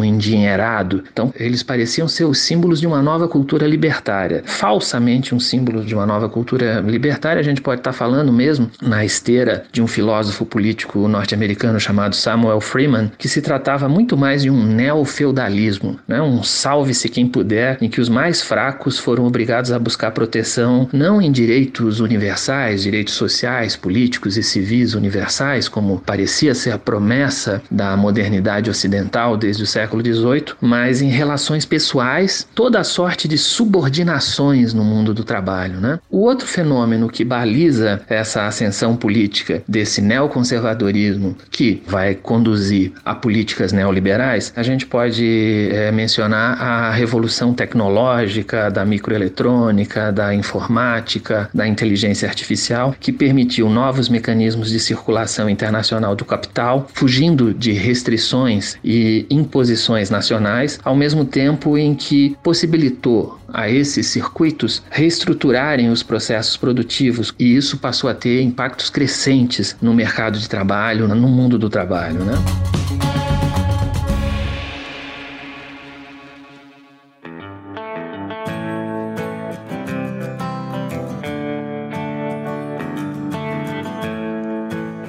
endinheirado. Então, eles pareciam ser os símbolos de uma nova cultura libertária, falsamente um símbolo de uma nova cultura libertária. A gente pode estar falando mesmo na esteira de um filósofo político norte-americano chamado Samuel Freeman, que se tratava muito mais de um neofeudalismo, né? um salve-se quem puder, em que os mais fracos foram obrigados a buscar proteção não em direitos universais, direitos sociais, políticos e civis universais, como parecia ser a promessa da modernidade ocidental desde o século XVIII, mas em relações pessoais, toda a sorte de subordinações no mundo do trabalho. Né? O outro fenômeno que baliza essa ascensão política desse neoconservadorismo que vai conduzir a políticas neoliberais, a gente pode é, mencionar a revolução tecnológica da microeletrônica, da informática, da inteligência artificial, que permitiu novos mecanismos de circulação internacional do capital, fugindo de restrições e imposições nacionais, ao mesmo tempo em que possibilitou a esses circuitos reestruturarem os processos produtivos e isso passou a ter impactos crescentes no mercado de trabalho, no mundo do trabalho, né?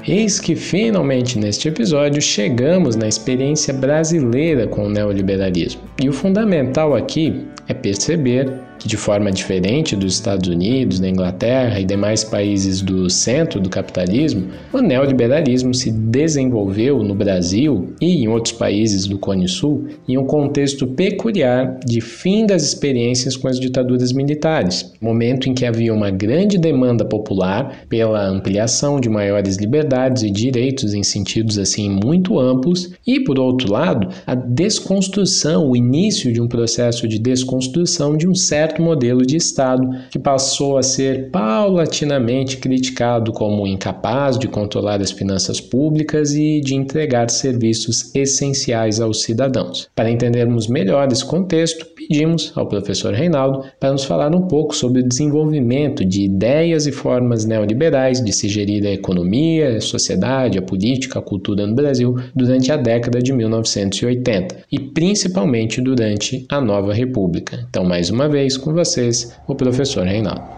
Eis que finalmente neste episódio chegamos na experiência brasileira com o neoliberalismo. E o fundamental aqui é perceber que, de forma diferente dos Estados Unidos, da Inglaterra e demais países do centro do capitalismo, o neoliberalismo se desenvolveu no Brasil e em outros países do Cone Sul em um contexto peculiar de fim das experiências com as ditaduras militares, momento em que havia uma grande demanda popular pela ampliação de maiores liberdades e direitos em sentidos assim muito amplos, e por outro lado, a desconstrução, o início de um processo de desconstrução de um certo modelo de Estado que passou a ser paulatinamente criticado como incapaz de controlar as finanças públicas e de entregar serviços essenciais aos cidadãos. Para entendermos melhor esse contexto, pedimos ao professor Reinaldo para nos falar um pouco sobre o desenvolvimento de ideias e formas neoliberais de se gerir a economia, sociedade, a política, a cultura no Brasil durante a década de 1980 e principalmente durante a Nova República. Então, mais uma vez, com vocês, o professor Reinaldo.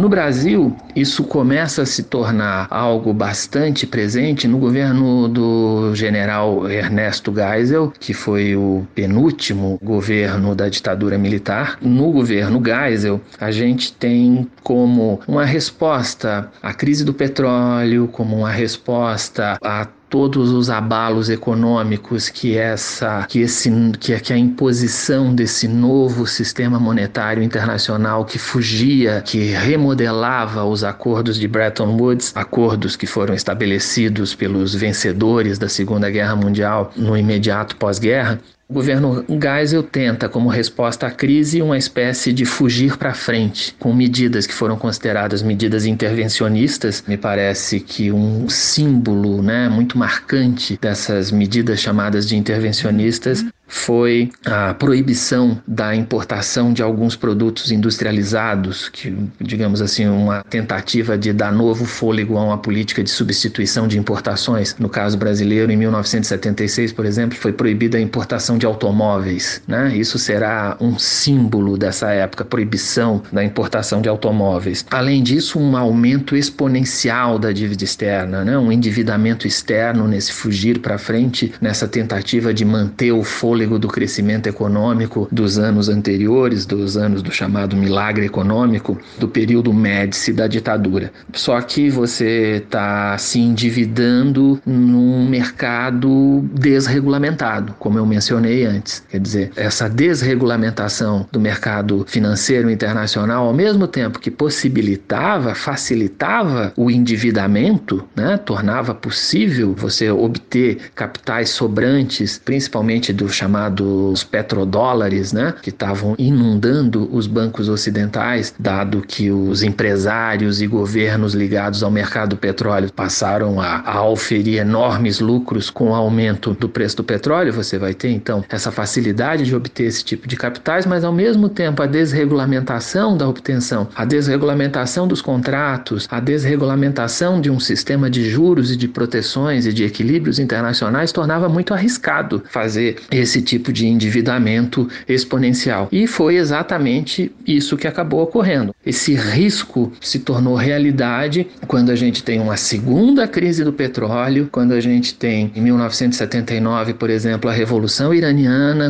No Brasil, isso começa a se tornar algo bastante presente no governo do general Ernesto Geisel, que foi o penúltimo governo da ditadura militar. No governo Geisel, a gente tem como uma resposta à crise do petróleo, como uma resposta a todos os abalos econômicos que essa que esse que, que a imposição desse novo sistema monetário internacional que fugia, que remodelava os acordos de Bretton Woods, acordos que foram estabelecidos pelos vencedores da Segunda Guerra Mundial no imediato pós-guerra, o governo Geisel tenta, como resposta à crise, uma espécie de fugir para frente, com medidas que foram consideradas medidas intervencionistas. Me parece que um símbolo né, muito marcante dessas medidas chamadas de intervencionistas foi a proibição da importação de alguns produtos industrializados, que, digamos assim, uma tentativa de dar novo fôlego a uma política de substituição de importações. No caso brasileiro, em 1976, por exemplo, foi proibida a importação de automóveis. Né? Isso será um símbolo dessa época, proibição da importação de automóveis. Além disso, um aumento exponencial da dívida externa, né? um endividamento externo nesse fugir para frente, nessa tentativa de manter o fôlego do crescimento econômico dos anos anteriores, dos anos do chamado milagre econômico, do período Médici da ditadura. Só que você está se endividando num mercado desregulamentado, como eu mencionei antes. Quer dizer, essa desregulamentação do mercado financeiro internacional, ao mesmo tempo que possibilitava, facilitava o endividamento, né, tornava possível você obter capitais sobrantes, principalmente do chamado chamados petrodólares, né, que estavam inundando os bancos ocidentais, dado que os empresários e governos ligados ao mercado do petróleo passaram a, a auferir enormes lucros com o aumento do preço do petróleo, você vai ter então essa facilidade de obter esse tipo de capitais, mas ao mesmo tempo a desregulamentação da obtenção, a desregulamentação dos contratos, a desregulamentação de um sistema de juros e de proteções e de equilíbrios internacionais tornava muito arriscado fazer esse tipo de endividamento exponencial. E foi exatamente isso que acabou ocorrendo. Esse risco se tornou realidade quando a gente tem uma segunda crise do petróleo, quando a gente tem em 1979, por exemplo, a Revolução Iraniana,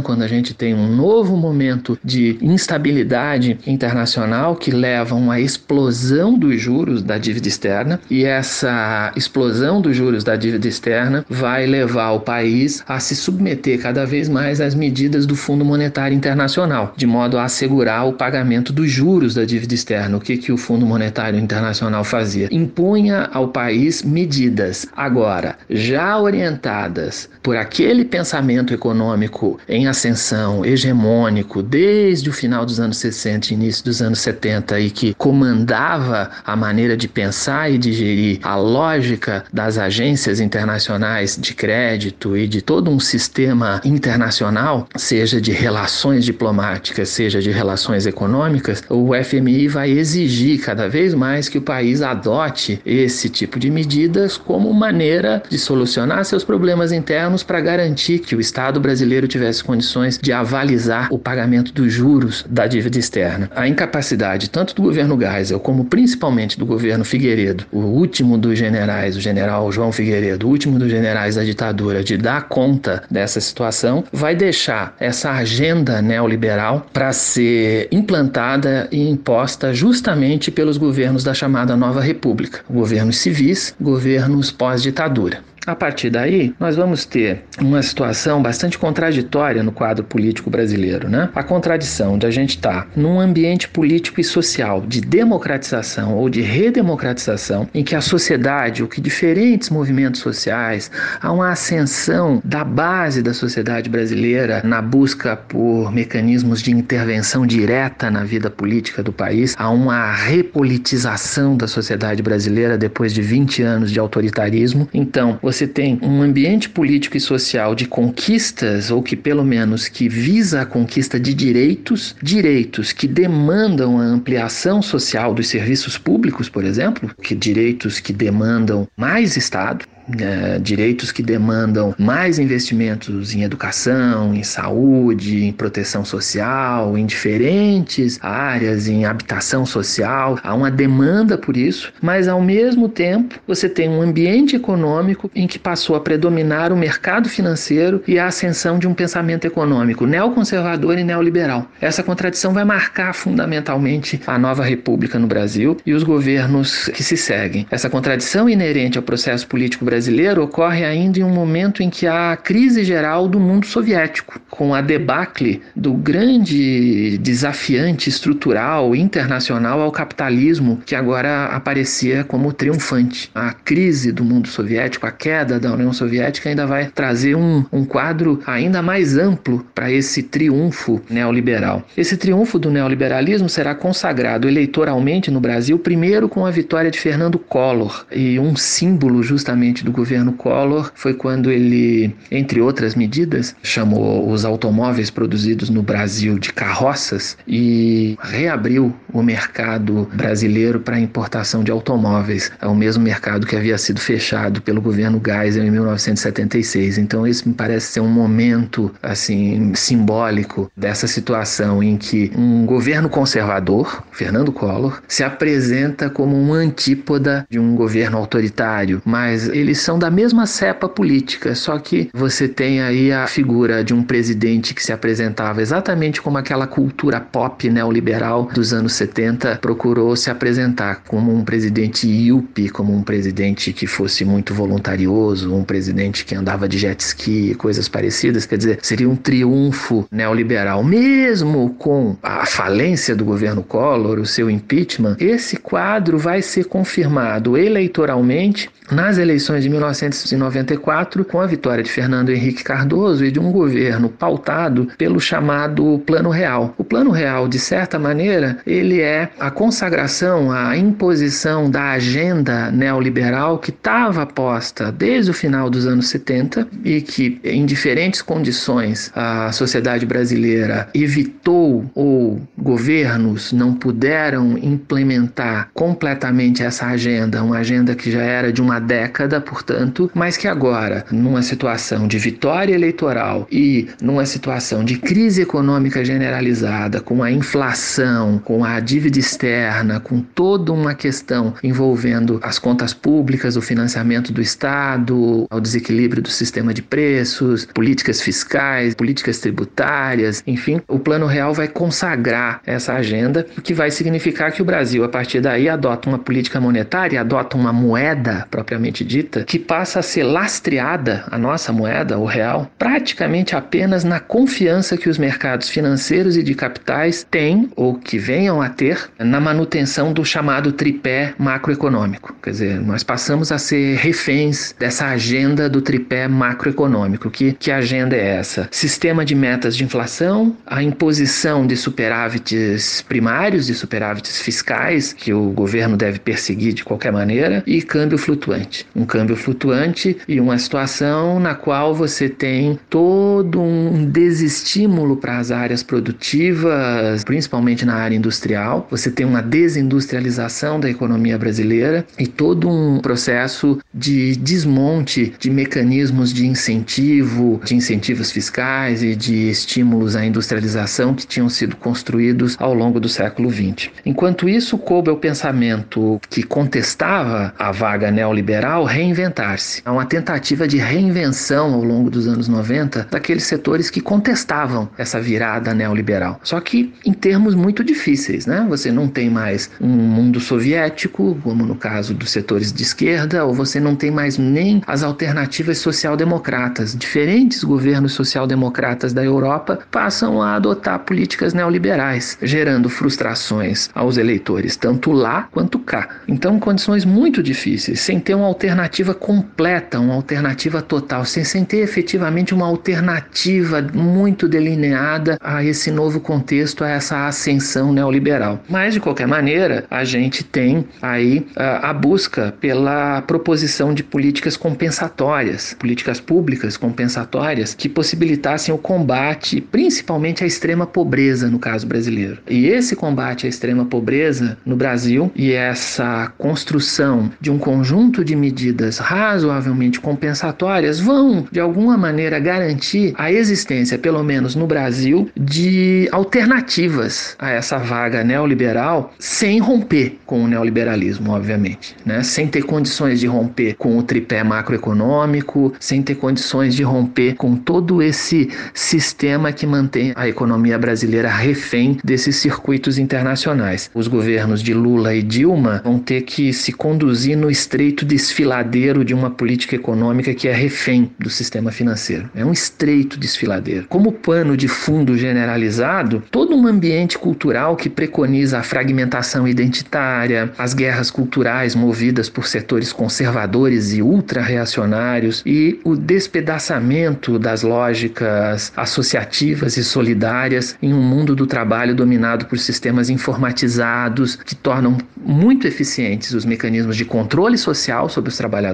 quando a gente tem um novo momento de instabilidade internacional que leva a uma explosão dos juros da dívida externa, e essa explosão dos juros da dívida externa vai levar o país a se submeter cada vez mais as medidas do Fundo Monetário Internacional, de modo a assegurar o pagamento dos juros da dívida externa. O que, que o Fundo Monetário Internacional fazia? Impunha ao país medidas, agora, já orientadas por aquele pensamento econômico em ascensão, hegemônico, desde o final dos anos 60 e início dos anos 70, e que comandava a maneira de pensar e de gerir a lógica das agências internacionais de crédito e de todo um sistema internacional, seja de relações diplomáticas, seja de relações econômicas, o FMI vai exigir cada vez mais que o país adote esse tipo de medidas como maneira de solucionar seus problemas internos para garantir que o Estado brasileiro tivesse condições de avalizar o pagamento dos juros da dívida externa. A incapacidade tanto do governo Geisel como principalmente do governo Figueiredo, o último dos generais, o general João Figueiredo, o último dos generais da ditadura, de dar conta dessa situação, vai deixar essa agenda neoliberal para ser implantada e imposta justamente pelos governos da chamada Nova República, governos civis, governos pós-ditadura. A partir daí, nós vamos ter uma situação bastante contraditória no quadro político brasileiro, né? A contradição de a gente estar tá num ambiente político e social de democratização ou de redemocratização, em que a sociedade, o que diferentes movimentos sociais, há uma ascensão da base da sociedade brasileira na busca por mecanismos de intervenção direta na vida política do país, há uma repolitização da sociedade brasileira depois de 20 anos de autoritarismo. Então, você tem um ambiente político e social de conquistas, ou que pelo menos que visa a conquista de direitos, direitos que demandam a ampliação social dos serviços públicos, por exemplo, que direitos que demandam mais Estado, é, direitos que demandam mais investimentos em educação, em saúde, em proteção social, em diferentes áreas, em habitação social. Há uma demanda por isso, mas ao mesmo tempo você tem um ambiente econômico em que passou a predominar o mercado financeiro e a ascensão de um pensamento econômico neoconservador e neoliberal. Essa contradição vai marcar fundamentalmente a nova república no Brasil e os governos que se seguem. Essa contradição inerente ao processo político brasileiro brasileiro ocorre ainda em um momento em que há a crise geral do mundo soviético, com a debacle do grande desafiante estrutural internacional ao capitalismo que agora aparecia como triunfante. A crise do mundo soviético, a queda da União Soviética ainda vai trazer um, um quadro ainda mais amplo para esse triunfo neoliberal. Esse triunfo do neoliberalismo será consagrado eleitoralmente no Brasil primeiro com a vitória de Fernando Collor e um símbolo justamente do do governo Collor foi quando ele, entre outras medidas, chamou os automóveis produzidos no Brasil de carroças e reabriu o mercado brasileiro para importação de automóveis, é o mesmo mercado que havia sido fechado pelo governo Geisel em 1976. Então esse me parece ser um momento assim simbólico dessa situação em que um governo conservador, Fernando Collor, se apresenta como um antípoda de um governo autoritário, mas ele são da mesma cepa política, só que você tem aí a figura de um presidente que se apresentava exatamente como aquela cultura pop neoliberal dos anos 70 procurou se apresentar como um presidente yuppie, como um presidente que fosse muito voluntarioso, um presidente que andava de jet ski, coisas parecidas, quer dizer, seria um triunfo neoliberal, mesmo com a falência do governo Collor, o seu impeachment, esse quadro vai ser confirmado eleitoralmente nas eleições de 1994, com a vitória de Fernando Henrique Cardoso e de um governo pautado pelo chamado Plano Real. O Plano Real, de certa maneira, ele é a consagração, a imposição da agenda neoliberal que estava posta desde o final dos anos 70 e que, em diferentes condições, a sociedade brasileira evitou ou governos não puderam implementar completamente essa agenda, uma agenda que já era de uma década, portanto, mas que agora, numa situação de vitória eleitoral e numa situação de crise econômica generalizada, com a inflação, com a dívida externa, com toda uma questão envolvendo as contas públicas, o financiamento do Estado, o desequilíbrio do sistema de preços, políticas fiscais, políticas tributárias, enfim, o Plano Real vai consagrar essa agenda, o que vai significar que o Brasil, a partir daí, adota uma política monetária, adota uma moeda propriamente dita, que passa a ser lastreada, a nossa moeda, o real, praticamente apenas na confiança que os mercados financeiros e de capitais têm ou que venham a ter na manutenção do chamado tripé macroeconômico. Quer dizer, nós passamos a ser reféns dessa agenda do tripé macroeconômico. Que, que agenda é essa? Sistema de metas de inflação, a imposição de superávites primários, de superávites fiscais, que o governo deve perseguir de qualquer maneira, e câmbio flutuante um câmbio câmbio flutuante e uma situação na qual você tem todo um desestímulo para as áreas produtivas, principalmente na área industrial. Você tem uma desindustrialização da economia brasileira e todo um processo de desmonte de mecanismos de incentivo, de incentivos fiscais e de estímulos à industrialização que tinham sido construídos ao longo do século XX. Enquanto isso, coube ao pensamento que contestava a vaga neoliberal reinventar-se. Há uma tentativa de reinvenção ao longo dos anos 90 daqueles setores que contestavam essa virada neoliberal. Só que em termos muito difíceis, né? Você não tem mais um mundo soviético, como no caso dos setores de esquerda, ou você não tem mais nem as alternativas social-democratas. Diferentes governos social-democratas da Europa passam a adotar políticas neoliberais, gerando frustrações aos eleitores, tanto lá quanto cá. Então, condições muito difíceis, sem ter uma alternativa completa, uma alternativa total, sem, sem ter efetivamente uma alternativa muito delineada a esse novo contexto, a essa ascensão neoliberal. Mas, de qualquer maneira, a gente tem aí a, a busca pela proposição de políticas compensatórias, políticas públicas compensatórias que possibilitassem o combate, principalmente à extrema pobreza no caso brasileiro. E esse combate à extrema pobreza no Brasil e essa construção de um conjunto de medidas razoavelmente compensatórias vão, de alguma maneira, garantir a existência, pelo menos no Brasil, de alternativas a essa vaga neoliberal sem romper com o neoliberalismo, obviamente, né? sem ter condições de romper com o tripé macroeconômico, sem ter condições de romper com todo esse sistema que mantém a economia brasileira refém desses circuitos internacionais. Os governos de Lula e Dilma vão ter que se conduzir no estreito desfiladeiro de uma política econômica que é refém do sistema financeiro. É um estreito desfiladeiro. Como pano de fundo generalizado, todo um ambiente cultural que preconiza a fragmentação identitária, as guerras culturais movidas por setores conservadores e ultra-reacionários e o despedaçamento das lógicas associativas e solidárias em um mundo do trabalho dominado por sistemas informatizados que tornam muito eficientes os mecanismos de controle social sobre os trabalhadores,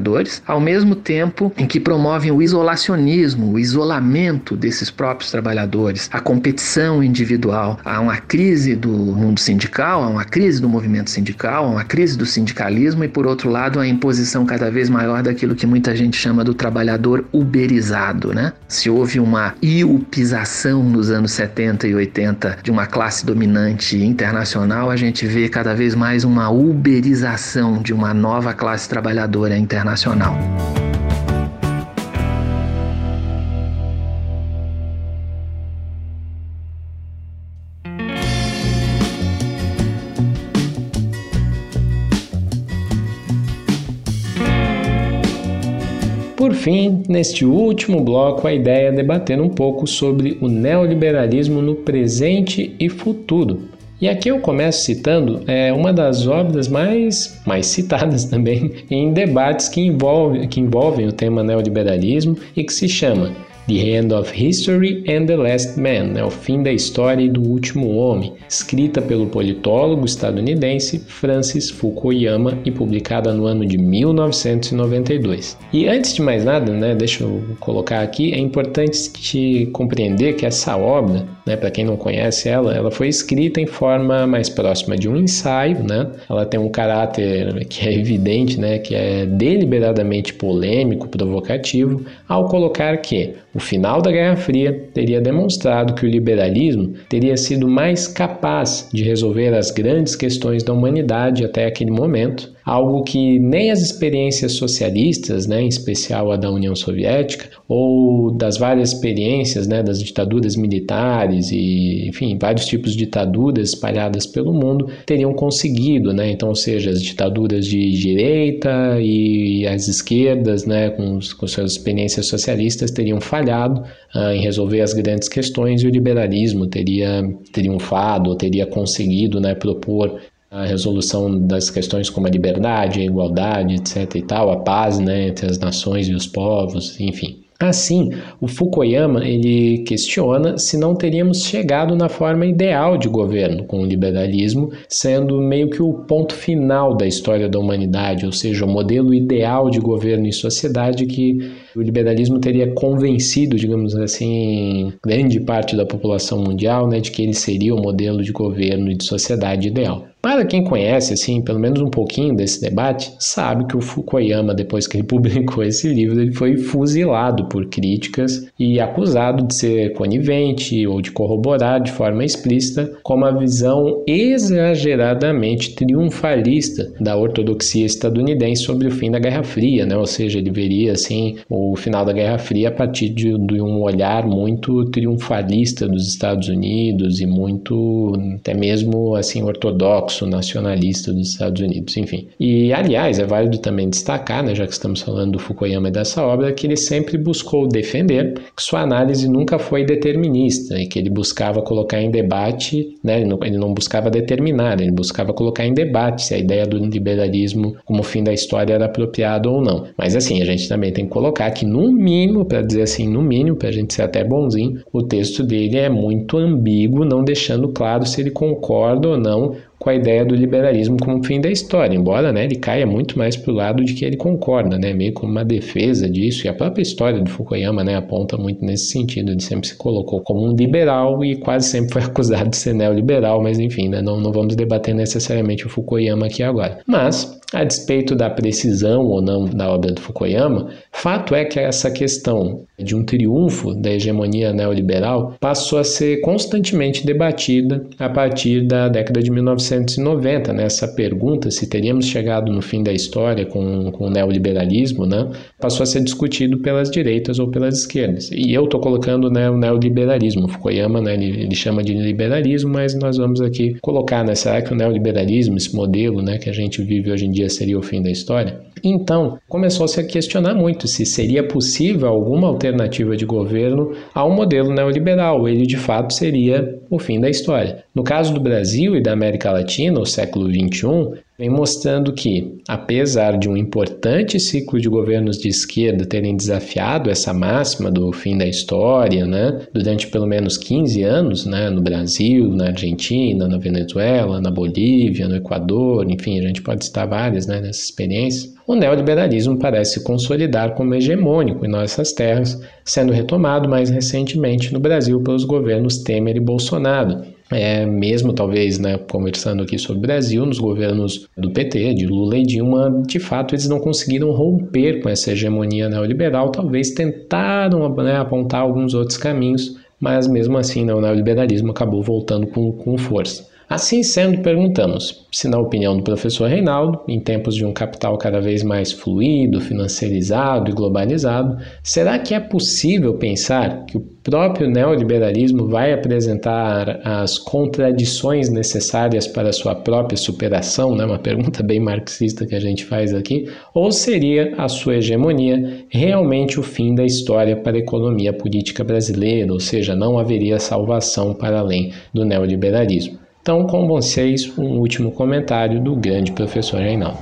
ao mesmo tempo em que promovem o isolacionismo, o isolamento desses próprios trabalhadores, a competição individual. Há uma crise do mundo sindical, há uma crise do movimento sindical, há uma crise do sindicalismo e, por outro lado, a imposição cada vez maior daquilo que muita gente chama do trabalhador uberizado, né? Se houve uma iupização nos anos 70 e 80 de uma classe dominante internacional, a gente vê cada vez mais uma uberização de uma nova classe trabalhadora internacional. Por fim, neste último bloco, a ideia é debater um pouco sobre o neoliberalismo no presente e futuro. E aqui eu começo citando é, uma das obras mais, mais citadas [laughs] também em debates que, envolve, que envolvem o tema neoliberalismo e que se chama The End of History and the Last Man, né, o fim da história e do último homem, escrita pelo politólogo estadunidense Francis Fukuyama e publicada no ano de 1992. E antes de mais nada, né, deixa eu colocar aqui, é importante te compreender que essa obra, né, para quem não conhece ela, ela foi escrita em forma mais próxima de um ensaio, né? Ela tem um caráter que é evidente, né, que é deliberadamente polêmico, provocativo, ao colocar que o final da Guerra Fria teria demonstrado que o liberalismo teria sido mais capaz de resolver as grandes questões da humanidade até aquele momento, algo que nem as experiências socialistas, né, em especial a da União Soviética, ou das várias experiências né, das ditaduras militares e, enfim, vários tipos de ditaduras espalhadas pelo mundo, teriam conseguido. Né? Então, ou seja, as ditaduras de direita e as esquerdas, né, com, com suas experiências socialistas, teriam falhado uh, em resolver as grandes questões e o liberalismo teria triunfado, teria conseguido né, propor a resolução das questões como a liberdade, a igualdade, etc. e tal, a paz né, entre as nações e os povos, enfim. Assim, o Fukuyama ele questiona se não teríamos chegado na forma ideal de governo, com o liberalismo sendo meio que o ponto final da história da humanidade, ou seja, o modelo ideal de governo e sociedade que o liberalismo teria convencido, digamos assim, grande parte da população mundial, né, de que ele seria o modelo de governo e de sociedade ideal. Para quem conhece, assim, pelo menos um pouquinho desse debate, sabe que o Fukuyama, depois que ele [laughs] publicou esse livro, ele foi fuzilado por críticas e acusado de ser conivente ou de corroborar de forma explícita com uma visão exageradamente triunfalista da ortodoxia estadunidense sobre o fim da Guerra Fria, né? Ou seja, ele veria assim o final da Guerra Fria a partir de, de um olhar muito triunfalista dos Estados Unidos e muito até mesmo assim ortodoxo nacionalista dos Estados Unidos, enfim. E, aliás, é válido também destacar, né, já que estamos falando do Fukuyama e dessa obra, que ele sempre buscou defender que sua análise nunca foi determinista e que ele buscava colocar em debate, né, ele não, ele não buscava determinar, ele buscava colocar em debate se a ideia do liberalismo como fim da história era apropriada ou não. Mas, assim, a gente também tem que colocar que, no mínimo, para dizer assim, no mínimo, para a gente ser até bonzinho, o texto dele é muito ambíguo, não deixando claro se ele concorda ou não com a ideia do liberalismo como fim da história, embora né, ele caia muito mais para o lado de que ele concorda, né, meio como uma defesa disso, e a própria história do Fukuyama né, aponta muito nesse sentido, ele sempre se colocou como um liberal e quase sempre foi [laughs] acusado de ser neoliberal, mas enfim, né, não, não vamos debater necessariamente o Fukuyama aqui agora. Mas a despeito da precisão ou não da obra do Fukuyama, fato é que essa questão de um triunfo da hegemonia neoliberal passou a ser constantemente debatida a partir da década de 1990. Né? Essa pergunta, se teríamos chegado no fim da história com, com o neoliberalismo, né? passou a ser discutido pelas direitas ou pelas esquerdas. E eu estou colocando né, o neoliberalismo. Fukuyama né, ele, ele, chama de liberalismo, mas nós vamos aqui colocar, né, será que o neoliberalismo, esse modelo né, que a gente vive hoje em dia, seria o fim da história? Então, começou-se a questionar muito se seria possível alguma alternativa de governo ao modelo neoliberal. Ele, de fato, seria o fim da história. No caso do Brasil e da América Latina, o século XXI, vem mostrando que, apesar de um importante ciclo de governos de esquerda terem desafiado essa máxima do fim da história, né, durante pelo menos 15 anos, né, no Brasil, na Argentina, na Venezuela, na Bolívia, no Equador, enfim, a gente pode citar várias né, nessas experiências, o neoliberalismo parece consolidar como hegemônico em nossas terras, sendo retomado mais recentemente no Brasil pelos governos Temer e Bolsonaro, é, mesmo talvez, né, conversando aqui sobre o Brasil, nos governos do PT, de Lula e Dilma, de fato eles não conseguiram romper com essa hegemonia neoliberal, talvez tentaram né, apontar alguns outros caminhos, mas mesmo assim né, o neoliberalismo acabou voltando com, com força. Assim sendo, perguntamos se, na opinião do professor Reinaldo, em tempos de um capital cada vez mais fluido, financiarizado e globalizado, será que é possível pensar que o próprio neoliberalismo vai apresentar as contradições necessárias para sua própria superação? Né? Uma pergunta bem marxista que a gente faz aqui. Ou seria a sua hegemonia realmente o fim da história para a economia política brasileira? Ou seja, não haveria salvação para além do neoliberalismo? Então, com vocês, um último comentário do grande professor Reinaldo.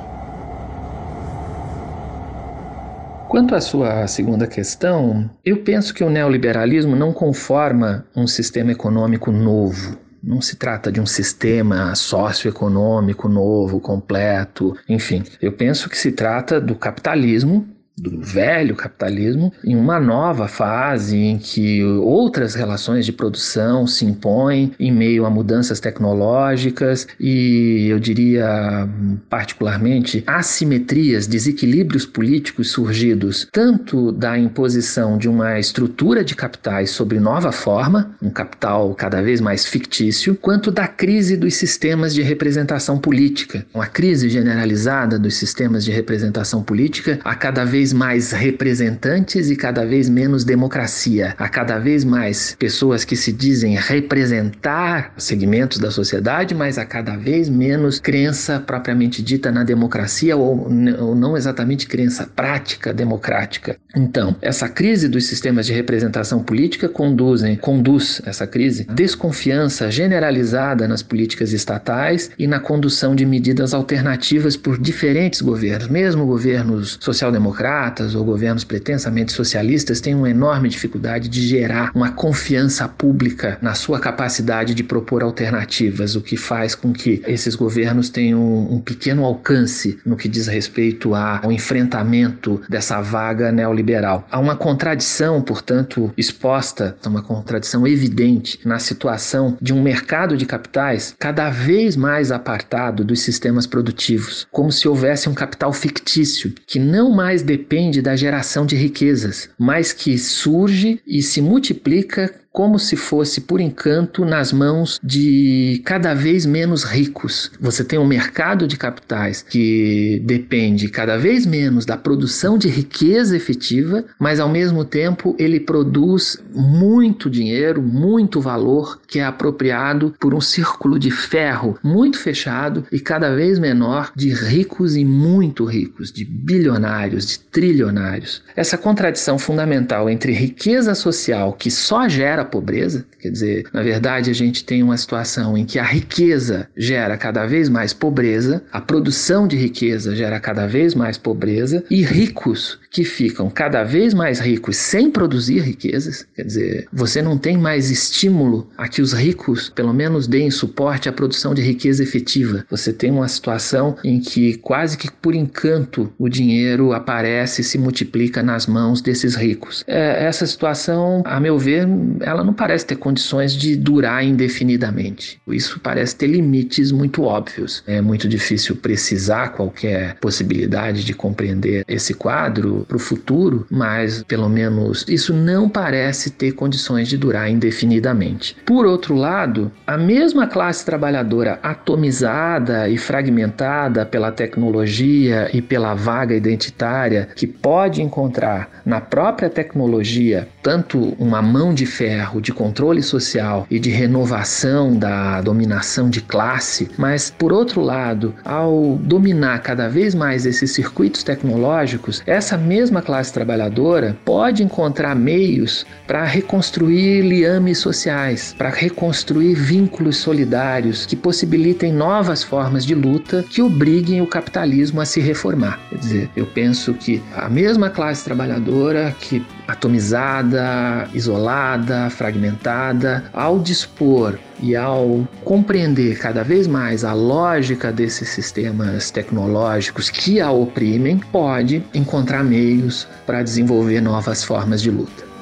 Quanto à sua segunda questão, eu penso que o neoliberalismo não conforma um sistema econômico novo. Não se trata de um sistema socioeconômico novo, completo, enfim. Eu penso que se trata do capitalismo do velho capitalismo em uma nova fase em que outras relações de produção se impõem em meio a mudanças tecnológicas e eu diria particularmente assimetrias, desequilíbrios políticos surgidos tanto da imposição de uma estrutura de capitais sobre nova forma, um capital cada vez mais fictício, quanto da crise dos sistemas de representação política, uma crise generalizada dos sistemas de representação política a cada vez vez mais representantes e cada vez menos democracia. Há cada vez mais pessoas que se dizem representar segmentos da sociedade, mas há cada vez menos crença propriamente dita na democracia ou, ou não exatamente crença prática democrática. Então, essa crise dos sistemas de representação política conduzem, conduz essa crise desconfiança generalizada nas políticas estatais e na condução de medidas alternativas por diferentes governos, mesmo governos social-democráticos democratas ou governos pretensamente socialistas têm uma enorme dificuldade de gerar uma confiança pública na sua capacidade de propor alternativas, o que faz com que esses governos tenham um pequeno alcance no que diz respeito ao enfrentamento dessa vaga neoliberal. Há uma contradição, portanto, exposta, uma contradição evidente na situação de um mercado de capitais cada vez mais apartado dos sistemas produtivos, como se houvesse um capital fictício que não mais depende da geração de riquezas, mas que surge e se multiplica como se fosse por encanto nas mãos de cada vez menos ricos. Você tem um mercado de capitais que depende cada vez menos da produção de riqueza efetiva, mas ao mesmo tempo ele produz muito dinheiro, muito valor que é apropriado por um círculo de ferro muito fechado e cada vez menor de ricos e muito ricos, de bilionários, de trilionários. Essa contradição fundamental entre riqueza social que só gera pobreza. Quer dizer, na verdade, a gente tem uma situação em que a riqueza gera cada vez mais pobreza, a produção de riqueza gera cada vez mais pobreza e ricos que ficam cada vez mais ricos sem produzir riquezas. Quer dizer, você não tem mais estímulo a que os ricos, pelo menos, deem suporte à produção de riqueza efetiva. Você tem uma situação em que, quase que por encanto, o dinheiro aparece e se multiplica nas mãos desses ricos. É, essa situação, a meu ver, ela não parece ter condições de durar indefinidamente. Isso parece ter limites muito óbvios. É muito difícil precisar qualquer possibilidade de compreender esse quadro para o futuro, mas pelo menos isso não parece ter condições de durar indefinidamente. Por outro lado, a mesma classe trabalhadora atomizada e fragmentada pela tecnologia e pela vaga identitária que pode encontrar na própria tecnologia tanto uma mão de ferro de controle social e de renovação da dominação de classe, mas por outro lado, ao dominar cada vez mais esses circuitos tecnológicos, essa mesma classe trabalhadora pode encontrar meios para reconstruir liames sociais, para reconstruir vínculos solidários que possibilitem novas formas de luta que obriguem o capitalismo a se reformar. Quer dizer, eu penso que a mesma classe trabalhadora que atomizada, isolada, fragmentada, ao dispor e ao compreender cada vez mais a lógica desses sistemas tecnológicos que a oprimem, pode encontrar meios para desenvolver novas formas de luta.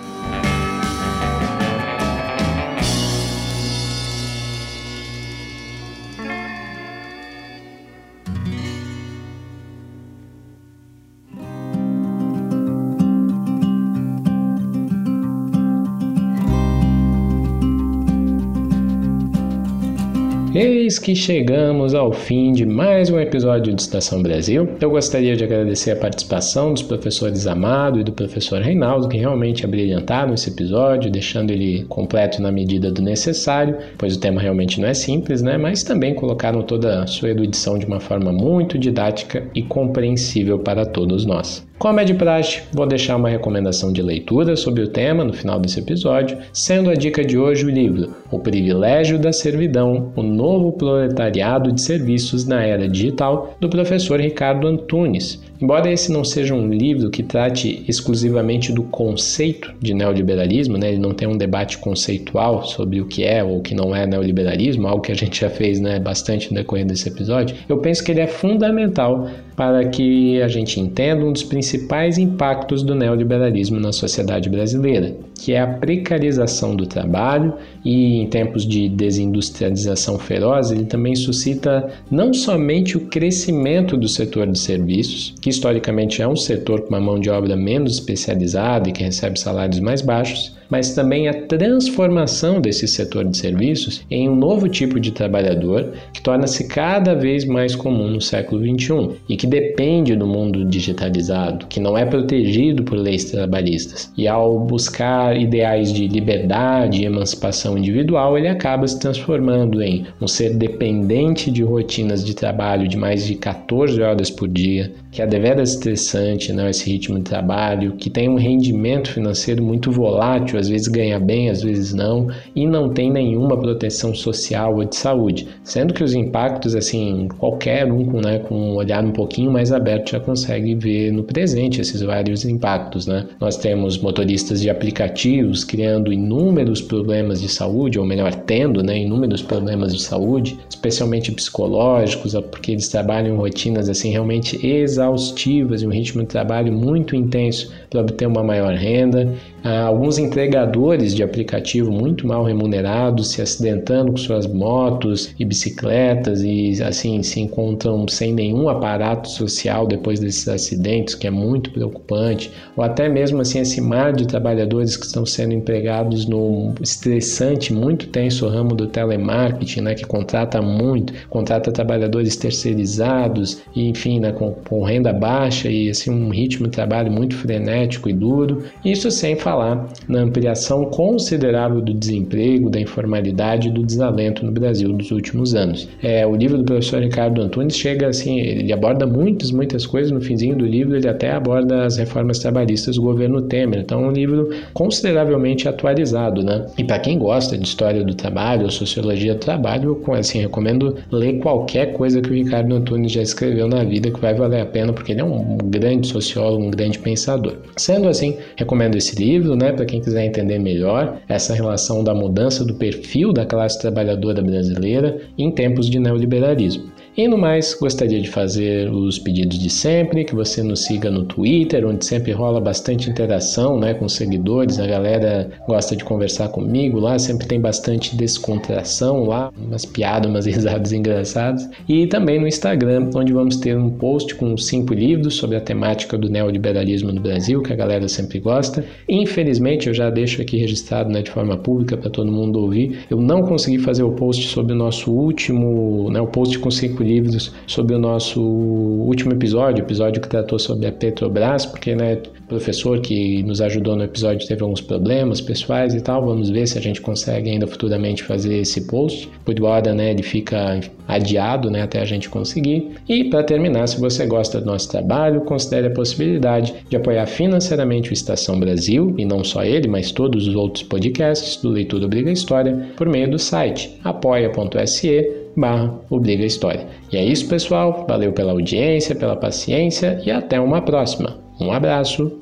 Eis que chegamos ao fim de mais um episódio de Estação Brasil. Eu gostaria de agradecer a participação dos professores Amado e do professor Reinaldo, que realmente abrilhantaram esse episódio, deixando ele completo na medida do necessário, pois o tema realmente não é simples, né? Mas também colocaram toda a sua erudição de uma forma muito didática e compreensível para todos nós. Como é de praxe, vou deixar uma recomendação de leitura sobre o tema no final desse episódio, sendo a dica de hoje o livro O Privilégio da Servidão, o novo proletariado de serviços na era digital, do professor Ricardo Antunes. Embora esse não seja um livro que trate exclusivamente do conceito de neoliberalismo, né, ele não tem um debate conceitual sobre o que é ou o que não é neoliberalismo, algo que a gente já fez né, bastante no decorrer desse episódio, eu penso que ele é fundamental para que a gente entenda um dos principais impactos do neoliberalismo na sociedade brasileira, que é a precarização do trabalho e em tempos de desindustrialização feroz, ele também suscita não somente o crescimento do setor de serviços, que historicamente é um setor com uma mão de obra menos especializada e que recebe salários mais baixos, mas também a transformação desse setor de serviços em um novo tipo de trabalhador que torna-se cada vez mais comum no século XXI e que depende do mundo digitalizado, que não é protegido por leis trabalhistas. E ao buscar ideais de liberdade e emancipação individual, ele acaba se transformando em um ser dependente de rotinas de trabalho de mais de 14 horas por dia, que é deveras estressante, né, esse ritmo de trabalho, que tem um rendimento financeiro muito volátil às vezes ganha bem, às vezes não, e não tem nenhuma proteção social ou de saúde, sendo que os impactos, assim, qualquer um né, com um olhar um pouquinho mais aberto já consegue ver no presente esses vários impactos, né? Nós temos motoristas de aplicativos criando inúmeros problemas de saúde, ou melhor, tendo, né, inúmeros problemas de saúde, especialmente psicológicos, porque eles trabalham em rotinas assim realmente exaustivas e um ritmo de trabalho muito intenso para obter uma maior renda. Ah, alguns entregadores de aplicativo muito mal remunerados se acidentando com suas motos e bicicletas e assim se encontram sem nenhum aparato social depois desses acidentes, que é muito preocupante, ou até mesmo assim esse mar de trabalhadores que estão sendo empregados no estressante, muito tenso ramo do telemarketing, né, que contrata muito, contrata trabalhadores terceirizados e enfim, né, com renda baixa e assim um ritmo de trabalho muito frenético e duro. Isso sem falar na ampliação considerável do desemprego, da informalidade e do desalento no Brasil nos últimos anos. É, o livro do professor Ricardo Antunes chega assim, ele aborda muitas, muitas coisas. No finzinho do livro, ele até aborda as reformas trabalhistas do governo Temer. Então, é um livro consideravelmente atualizado, né? E para quem gosta de história do trabalho sociologia do trabalho, eu assim, recomendo ler qualquer coisa que o Ricardo Antunes já escreveu na vida, que vai valer a pena, porque ele é um grande sociólogo, um grande pensador. Sendo assim, recomendo esse livro né, para quem quiser entender melhor essa relação da mudança do perfil da classe trabalhadora brasileira em tempos de neoliberalismo. E no mais, gostaria de fazer os pedidos de sempre, que você nos siga no Twitter, onde sempre rola bastante interação né, com seguidores, a galera gosta de conversar comigo lá, sempre tem bastante descontração lá, umas piadas, umas [laughs] risadas engraçadas. E também no Instagram, onde vamos ter um post com cinco livros sobre a temática do neoliberalismo no Brasil, que a galera sempre gosta. Infelizmente, eu já deixo aqui registrado né, de forma pública para todo mundo ouvir, eu não consegui fazer o post sobre o nosso último, né, o post com cinco livros sobre o nosso último episódio, episódio que tratou sobre a Petrobras, porque né, professor que nos ajudou no episódio teve alguns problemas pessoais e tal. Vamos ver se a gente consegue ainda futuramente fazer esse post. Hora, né, ele fica adiado né, até a gente conseguir. E para terminar, se você gosta do nosso trabalho, considere a possibilidade de apoiar financeiramente o Estação Brasil, e não só ele, mas todos os outros podcasts do Leitura Obriga História, por meio do site apoia.se barra Obriga História. E é isso, pessoal. Valeu pela audiência, pela paciência e até uma próxima. Um abraço,